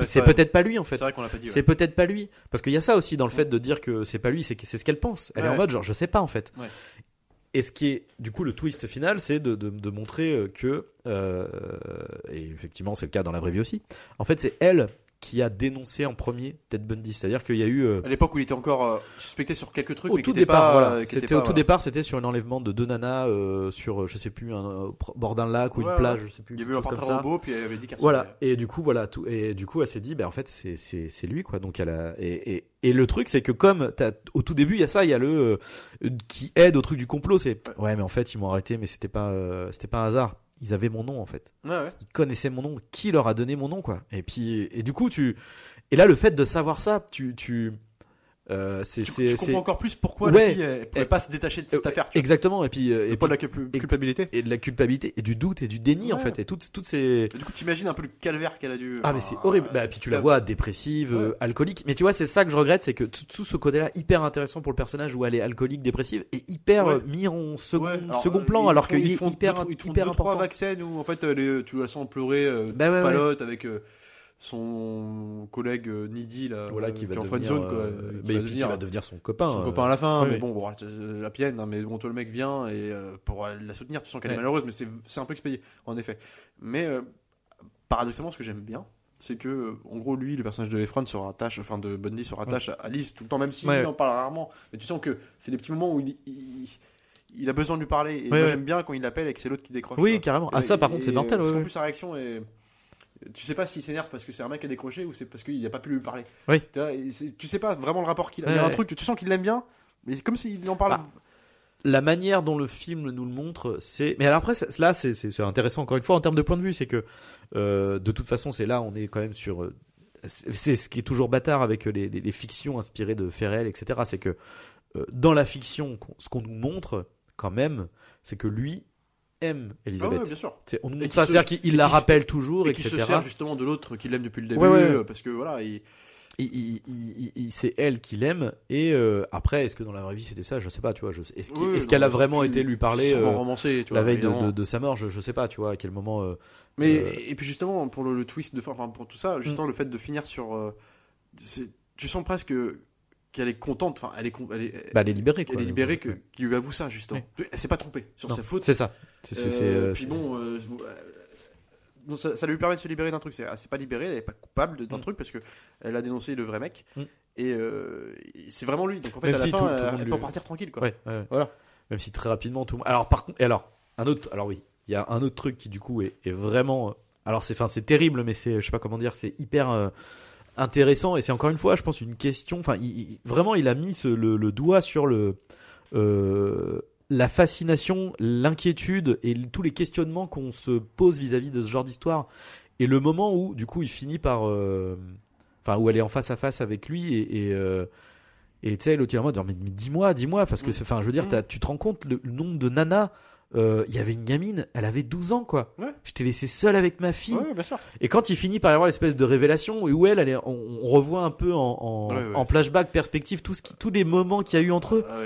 c'est peut-être pas lui en fait. C'est vrai qu'on l'a pas dit. ouais. c'est peut-être pas lui. Parce qu'il y a ça aussi dans le fait de dire que c'est pas lui c'est c'est ce qu'elle pense. Elle est en mode genre je sais pas en fait. Et ce qui est du coup le twist final c'est de, de, de montrer euh, que euh, et effectivement c'est le cas dans la vraie vie aussi. En fait c'est elle qui a dénoncé en premier Ted Bundy c'est à dire qu'il y a eu euh, À l'époque où il était encore euh, suspecté sur quelques trucs, au mais tout départ, pas, voilà. euh, C'était au tout voilà. départ, c'était sur un enlèvement de deux nanas euh, sur, je sais plus, un bord d'un lac ou Ouais, une plage, je sais plus. Il y a quelque eu un ça. robot, puis elle avait dit qu'elle Voilà. Et du coup, voilà, tout. Et du coup, elle s'est dit, ben en fait, c'est c'est c'est lui, quoi. Donc elle a. Et, et, et le truc, c'est que comme au tout début, il y a ça, il y a le qui aide au truc du complot. C'est ouais, mais en fait, ils m'ont arrêté, mais c'était pas c'était pas un hasard. Ils avaient mon nom en fait. Ouais. Ils connaissaient mon nom. Qui leur a donné mon nom, quoi? Et puis et du coup, tu et là, le fait de savoir ça, tu tu euh, c'est Tu, c'est tu c'est- comprends encore plus pourquoi Ouais. la fille elle pouvait Et- pas se détacher de cette Euh, affaire. Vois. Exactement. Et puis euh, et Et pas de la culp- culpabilité. et de la culpabilité et du doute et du déni en fait et toutes toutes ces Et du coup, t'imagines un peu le calvaire qu'elle a dû. ah mais c'est horrible bah puis tu la euh, vois dépressive euh, alcoolique mais tu vois c'est ça que je regrette c'est que tout, ce côté là hyper intéressant pour le personnage où elle est alcoolique dépressive est hyper euh, mis en second alors, second euh, plan alors qu'il est font hyper deux, ils font hyper trois important vagues scènes où en fait tu la sens pleurer, euh, Bah palote avec euh, son collègue euh, Needy là, voilà euh, qui va est en devenir friendzone, quoi, euh, qui mais va qui devenir va devenir son copain son euh, copain à la fin, mais bon, bon, la pienne, hein, mais bon, toi le mec vient et euh, pour la soutenir, tu sens qu'elle est malheureuse, mais c'est un peu expédié, en effet. Mais euh, paradoxalement, ce que j'aime bien, c'est que, en gros, lui, le personnage de Efron se rattache, enfin de Bundy se rattache à Alice tout le temps, même si Ouais. lui en parle rarement. Mais tu sens que c'est des petits moments où il, il, il a besoin de lui parler. Et Ouais, moi, j'aime bien quand il l'appelle et que c'est l'autre qui décroche. oui quoi. carrément ah ça par contre c'est mortel Parce ouais. plus, sa réaction est. Tu sais pas s'il s'énerve parce que c'est un mec qui a décroché ou c'est parce qu'il n'a pas pu lui parler. Oui. Tu, sais pas vraiment le rapport qu'il a. Il y a un truc, tu sens qu'il l'aime bien, mais c'est comme s'il en parle. Bah, la manière dont le film nous le montre, c'est. Mais alors après, là, c'est intéressant encore une fois en termes de point de vue, c'est que euh, de toute façon, c'est là, on est quand même sur. euh, c'est- ce qui est toujours bâtard avec les, les- les fictions inspirées de faits réels, etc. C'est que euh, dans la fiction, ce qu'on nous montre quand même, c'est que lui aime Ah Elisabeth. ouais, bien sûr. On nous Et montre qui ça, se- c'est-à-dire qu'il la qui se- rappelle toujours, Et qui etc. se sert justement de l'autre qu'il aime depuis le début, Ouais, ouais, ouais. euh, parce que voilà, il- il, il- il- il- c'est elle qui l'aime et euh, après est-ce que dans la vraie vie c'était ça? Je sais pas tu vois je est-ce Oui, qu'elle a vraiment été lui parler euh, romancé, tu la veille de, évidemment. de- de sa mort? Je, je sais pas tu vois à quel moment euh, Mais et puis justement pour le, le twist de fin, enfin pour tout ça, justement le fait de finir sur, tu sens presque qu'elle est contente, enfin elle est, elle est, bah, elle est libérée quoi. elle est libérée que qu'il lui avoue ça justement. Elle s'est pas trompée sur Non, sa faute. c'est ça c'est Euh, euh, puis bon, euh, ça, ça lui permet de se libérer d'un truc. C'est, elle s'est pas libérée, elle est pas coupable d'un Mm. truc parce que elle a dénoncé le vrai mec Mm. et, euh, c'est vraiment lui. Donc en fait Même à la si fin, tout- tout le elle, lui- peut partir tranquille quoi. ouais, ouais. Voilà. même si très rapidement tout alors par contre et alors un autre alors oui il y a un autre truc qui du coup est, est vraiment alors c'est enfin c'est terrible mais c'est je sais pas comment dire c'est hyper intéressant et c'est encore une fois je pense une question enfin il- vraiment il a mis ce- le, le doigt sur le euh, la fascination, l'inquiétude et tous les questionnements qu'on se pose vis-à-vis de ce genre d'histoire. Et le moment où, du coup, il finit par. euh, Enfin, où elle est en face à face avec lui et. et, euh, et tu sais, l'autre il est en mode, mais, dis-moi, dis-moi, parce que, Mm. c'est- enfin, je veux dire, Mm. tu te rends compte le, le nombre de nanas. Euh, Il y avait une gamine, elle avait 12 ans, quoi. Ouais. Je t'ai laissé seule avec ma fille. Ouais, bien sûr. Et quand il finit par y avoir l'espèce de révélation où elle, elle est- on, on revoit un peu en, en, Ouais, ouais, en c'est- flashback, perspective, tout ce qui, tous les moments qu'il y a eu entre eux. Ah.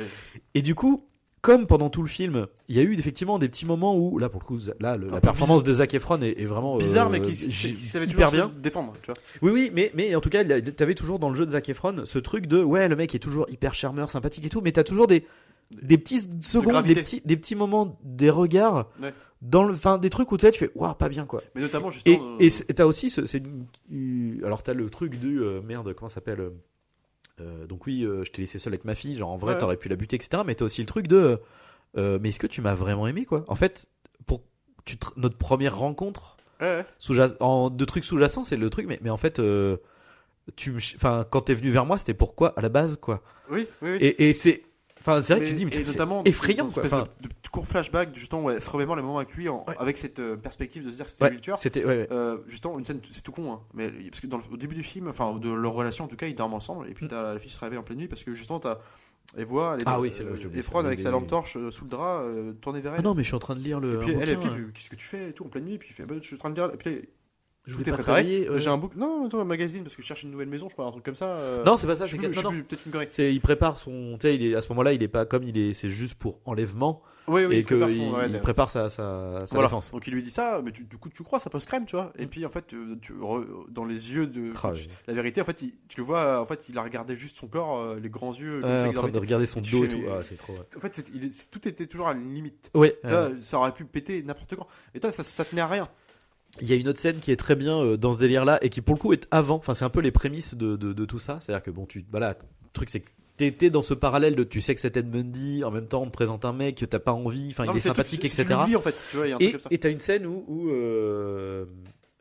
Et du coup, comme pendant tout le film, il y a eu effectivement des petits moments où, là pour le coup, là, le- la performance de Zac Efron est, est vraiment euh, Bizarre, mais qui, j- qui savait toujours bien. se défendre, tu vois. Oui, oui, mais, mais en tout cas, t'avais toujours dans le jeu de Zac Efron ce truc de ouais, le mec est toujours hyper charmeur, sympathique et tout, mais t'as toujours des des petits secondes, des gravité. petits, des petits moments, des regards Ouais. dans le, enfin, des trucs où tu fais waouh, pas bien quoi. Mais notamment, Et, justement. et euh, t'as aussi ce, c'est alors t'as le truc du euh, merde comment ça s'appelle euh, euh, donc oui je t'ai laissé seul avec ma fille genre en vrai Ouais. t'aurais pu la buter etc mais t'as aussi le truc de mais est-ce que tu m'as vraiment aimé quoi? En fait pour tu te- notre première rencontre ouais, sous en de trucs sous-jacents c'est le truc mais mais en fait tu enfin quand t'es venu vers moi c'était pourquoi à la base quoi? Oui, oui, oui. et, et c'est enfin c'est vrai que tu dis mais et c'est effrayant dans quoi enfin de, de court flashback justement où elle se remémore les moments avec lui en- Ouais. avec cette euh, perspective de se dire que c'était ouais, lui le tueur c'était ouais, ouais. Euh, justement une scène c'est tout con hein, mais parce que dans le- au début du film enfin de leur relation en tout cas ils dorment ensemble et puis Mm. t'as la fille se réveille en pleine nuit parce que justement t'as elle voit elle est Ah oui, c'est euh, avec sa lampe torche euh, sous le drap euh, tournée vers elle Ah non mais je suis en train de lire le et puis elle, fait hein. qu'est-ce que tu fais et tout en pleine nuit puis il fait bah, je suis en train de lire et puis je pas préparé j'ai un bouc non attends un magazine parce que je cherche une nouvelle maison je crois un truc comme ça euh, non c'est pas ça c'est non, non. C'est il prépare son, tu sais, il est à ce moment-là, il est pas comme il est, c'est juste pour enlèvement oui oui et il que prépare il, ouais, prépare sa sa, sa Voilà. défense. Donc il lui dit ça, mais tu- du coup tu crois, ça pose crème, tu vois. Et Mm. puis en fait, euh, tu, dans les yeux de Ah, tu- oui. la vérité, en fait, il- tu le vois, en fait, il a regardé juste son corps, euh, les grands yeux, comme Ouais, en train de regarder son dos et tout. Ah, c'est trop. En fait, tout était toujours à une limite. Ouais. Ça aurait pu péter n'importe quand. Et toi, ça tenait à rien. Il y a une autre scène qui est très bien euh, dans ce délire-là et qui pour le coup est avant. Enfin, c'est un peu les prémices de, de, de tout ça. C'est-à-dire que bon, tu voilà, le truc c'est que t'étais dans ce parallèle de tu sais que c'est Ted Bundy, en même temps on te présente un mec que t'as pas envie, enfin il est c'est tout- sympathique, c'est- c'est- etc. En fait, tu vois, il y a un Et t'as une scène où, où euh,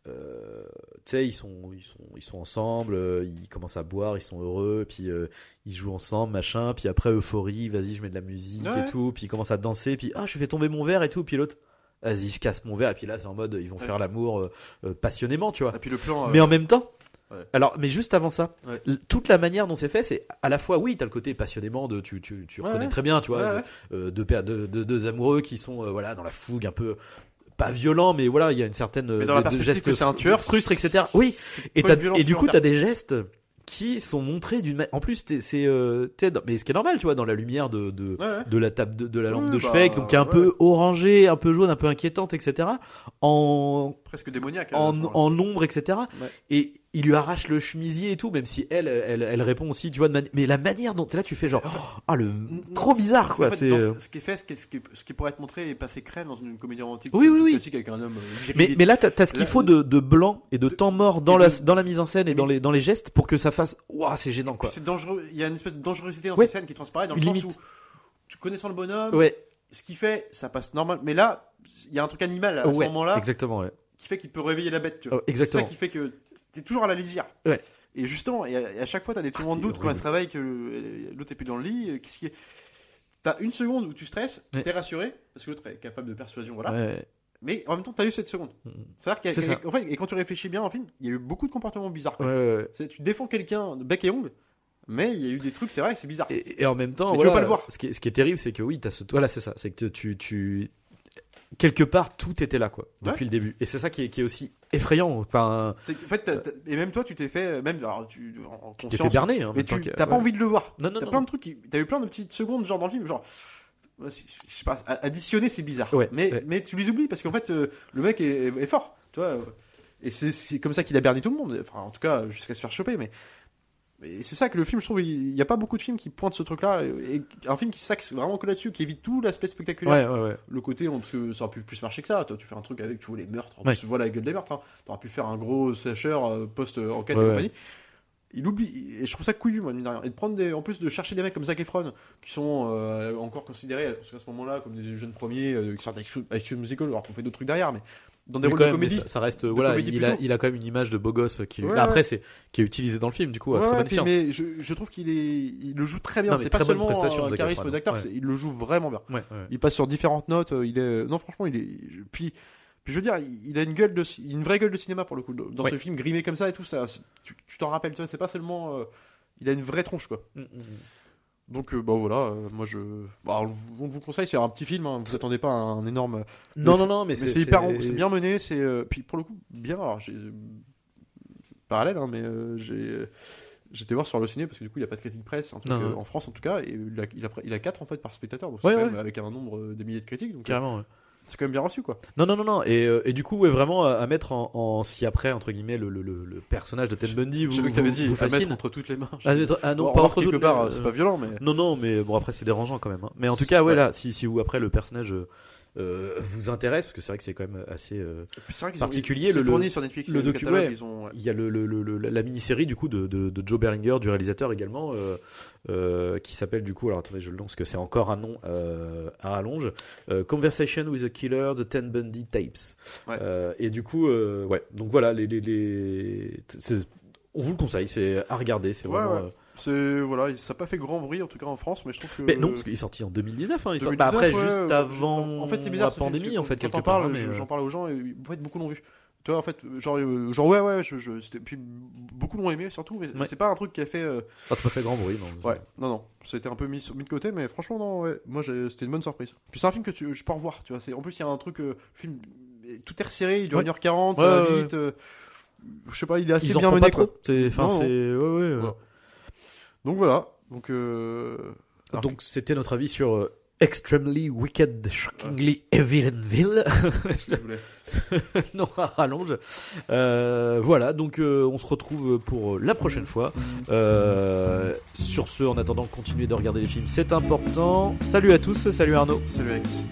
euh, tu sais, ils sont, ils sont, ils sont ensemble, euh, ils commencent à boire, ils sont heureux, puis ils jouent ensemble, machin, puis après euphorie, vas-y, je mets de la musique Ouais. et tout, puis ils commencent à danser, puis ah, je fais tomber mon verre et tout, puis l'autre, vas-y, je casse mon verre, et puis là, c'est en mode, ils vont Ouais. faire l'amour euh, euh, passionnément, tu vois. Et puis le plan. euh, Mais en même temps, Ouais. alors, mais juste avant ça, Ouais. toute la manière dont c'est fait, c'est à la fois, oui, t'as le côté passionnément de, tu, tu, tu Ouais, reconnais très bien, tu vois, de- deux, deux amoureux qui sont euh, voilà dans la fougue un peu pas violent mais voilà il y a une certaine Mais dans de- la de perspective gestes que c'est un tueur, frustre etc oui et, et du coup t'as des gestes qui sont montrés d'une en plus c'est euh, mais ce qui est normal tu vois dans la lumière de de, Ouais, ouais. de la table de, de la lampe de bah, chevet donc qui est un peu orangée un peu jaune un peu inquiétante etc en Presque démoniaque. hein, en, en ombre, etc. Et il lui arrache le chemisier et tout, même si elle, elle, elle répond aussi, tu vois, de mani- mais la manière dont là, tu fais genre, oh, ah le, trop bizarre quoi. fait, dans euh, ce, ce qui est fait, ce qui, est- ce qui, est- ce qui pourrait être montré et passer crème dans une comédie romantique Oui, oui, oui. classique avec un homme euh, mais, là, t'as, t'as ce qu'il faut de, de blanc et de de- temps mort dans la, de- dans la mise en scène et dans les, dans les gestes pour que ça fasse, waouh, c'est gênant quoi. c'est dangereux. Il y a une espèce de dangerosité dans Ouais. ces scènes qui transparaît dans le sens où tu connaissant le bonhomme, Ouais, ce qu'il fait, ça passe normal. Mais là, il y a un truc animal à ouais, ce moment-là exactement, ouais. Qui fait qu'il peut réveiller la bête. Tu vois. Oh, exactement. C'est ça qui fait que t'es toujours à la lisière. Ouais. Et justement, et à, et à chaque fois, t'as des petits Ah, moments de doute quand elle se réveille que l'autre est plus dans le lit. euh, Qu'est-ce qui est T'as une seconde où tu stresses, Ouais. t'es rassuré parce que l'autre est capable de persuasion, voilà. Ouais. Mais en même temps, t'as eu cette seconde. Mhm. C'est-à-dire qu'il y a- C'est qu'il y a- ça. en fait, et quand tu réfléchis bien en film, il y a eu beaucoup de comportements bizarres. Tu défends quelqu'un de bec et ongle, mais il y a eu des trucs, c'est vrai, c'est bizarre. Et, et en même temps, Mais tu veux voilà, pas le voir. Ce qui est, ce qui est terrible, c'est que oui, t'as ce, voilà, c'est ça, c'est que tu, tu, quelque part, tout était là, quoi, depuis Ouais. le début. Et c'est ça qui est, qui est aussi effrayant. Enfin, C'est en fait, et même toi, tu t'es fait, même alors, tu, en t'es fait berner. Hein, mais tu t'as pas ouais. envie de le voir. Non, non, T'as plein de trucs, qui- t'as eu plein de petites secondes, genre dans le film, genre, je sais pas, additionner c'est bizarre. Ouais, mais, mais tu les oublies parce qu'en fait, euh, le mec est, est fort, tu vois. Et c'est- c'est comme ça qu'il a berné tout le monde. Enfin, en tout cas, jusqu'à se faire choper, mais. Mais c'est ça que le film, je trouve, il n'y a pas beaucoup de films qui pointent ce truc-là. Et et un film qui s'axe vraiment que là-dessus, qui évite tout l'aspect spectaculaire. Ouais, ouais, ouais. Le côté, on- parce que ça aurait pu plus marcher que ça. Toi, tu fais un truc avec, tu vois, les meurtres. Tu vois la gueule des meurtres. Hein. T'aurais pu faire un gros slasher euh, post-enquête et compagnie. Il oublie, et je trouve ça couillu, moi, mine de rien. Et de prendre des, en plus de chercher des mecs comme Zac Efron, qui sont euh, encore considérés, parce qu'à ce moment-là, comme des jeunes premiers, euh, qui sortent avec School Musical, alors qu'on fait d'autres trucs derrière, mais dans des Mais rôles de comédie. ça, ça reste voilà, comédie il a, il a quand même une image de beau gosse qui Ouais, après c'est qui est utilisé dans le film du coup Ouais, très ouais, puis- mais je, je trouve qu'il est, il le joue très bien. C'est très pas seulement prestation, un charisme d'acteur, il le joue vraiment bien. Ouais, ouais. Il passe sur différentes notes. euh, Il est, non, franchement, il est. Puis, puis je veux dire, il a une gueule de, une vraie gueule de cinéma pour le coup. Dans Ouais. ce film grimé comme ça et tout ça, tu tu t'en rappelles, tu vois, c'est pas seulement. euh, il a une vraie tronche quoi. Mm, mm, mm. Donc euh, bah voilà, euh, moi je, bah, on, vous- on vous conseille, c'est un petit film. Hein, vous attendez pas à un énorme. Non Mais non non mais Mais c'est hyper, c'est bien mené. C'est euh, puis pour le coup bien. Alors j'ai parallèle, hein, mais j'ai. J'étais voir sur le ciné parce que du coup il n'y a pas de critique presse en, tout Non, cas, en France en tout cas et il a, il a, il a 4 en fait par spectateur donc Ouais, ouais. même avec un nombre des milliers de critiques donc Carrément. C'est quand même bien reçu quoi. Non, non, non, non. Et, euh, et du coup, ouais, vraiment à, à mettre en, en si après, entre guillemets, le, le, le, le personnage de Ted Bundy vous, cru que t'avais vous- dit vous à mettre fascine. entre toutes les mains. Ah, mettre- ah non, Bon, pas entre quelque toutes, part, mais, c'est euh, pas violent, mais. Non, non, mais bon, après, c'est dérangeant quand même. hein. Mais en tout cas, ouais, Ouais. là, si, si vous, après, le personnage euh, vous intéresse, parce que c'est vrai que c'est quand même assez. euh, particulier, ont- le- fourni sur Netflix. le Le, docu- catalogue, ouais. ils ont. Il y a le, le- le- le- la mini-série du coup de, de, de Joe Berlinger, du réalisateur également, euh, qui s'appelle du coup, alors attendez, je le lance, parce que c'est encore un nom à rallonge, Conversation with a Killer, The Ten Bundy Tapes. Ouais. Et du coup, ouais, donc voilà, les, les, les- c'est- on vous le conseille, c'est à regarder, c'est Ouais, vraiment. Ouais. C'est voilà, ça n'a pas fait grand bruit en tout cas en France, mais je trouve que. Mais non, parce qu'il est sorti en 2019, hein, il sort- 2019, bah après, ouais, juste ouais, avant En fait, c'est bizarre la film, pandémie, en fait, quand quelque on part. parle, hein, mais, je- euh, j'en parle aux gens et en fait beaucoup l'ont vu. Tu vois, en fait, genre, euh, genre ouais, ouais, je, je- c'était puis beaucoup l'ont aimé surtout, mais Ouais. c'est pas un truc qui a fait. euh, ah, c'est pas fait grand bruit, non. Ouais, non, non, c'était un peu mis, mis de côté, mais franchement, non, ouais, moi c'était une bonne surprise. Puis c'est un film que tu, je peux revoir, tu vois. c'est- En plus, il y a un truc, euh, film, tout est resserré, il dure Ouais. 1h40, Ouais, ça va ouais, vite. euh, je sais pas, il est assez Ils en bien mené, pas trop. C'est, enfin, ouais, ouais. euh. Donc voilà, donc. Euh... alors Donc c'était notre avis sur euh, Extremely Wicked, Shockingly Evil and Vil. je voulais- non, à rallonge. Euh, voilà, donc euh, on se retrouve pour la prochaine fois. Euh, sur ce, en attendant, continuez de regarder les films, c'est important. Salut à tous, salut Arnaud. Salut Alex.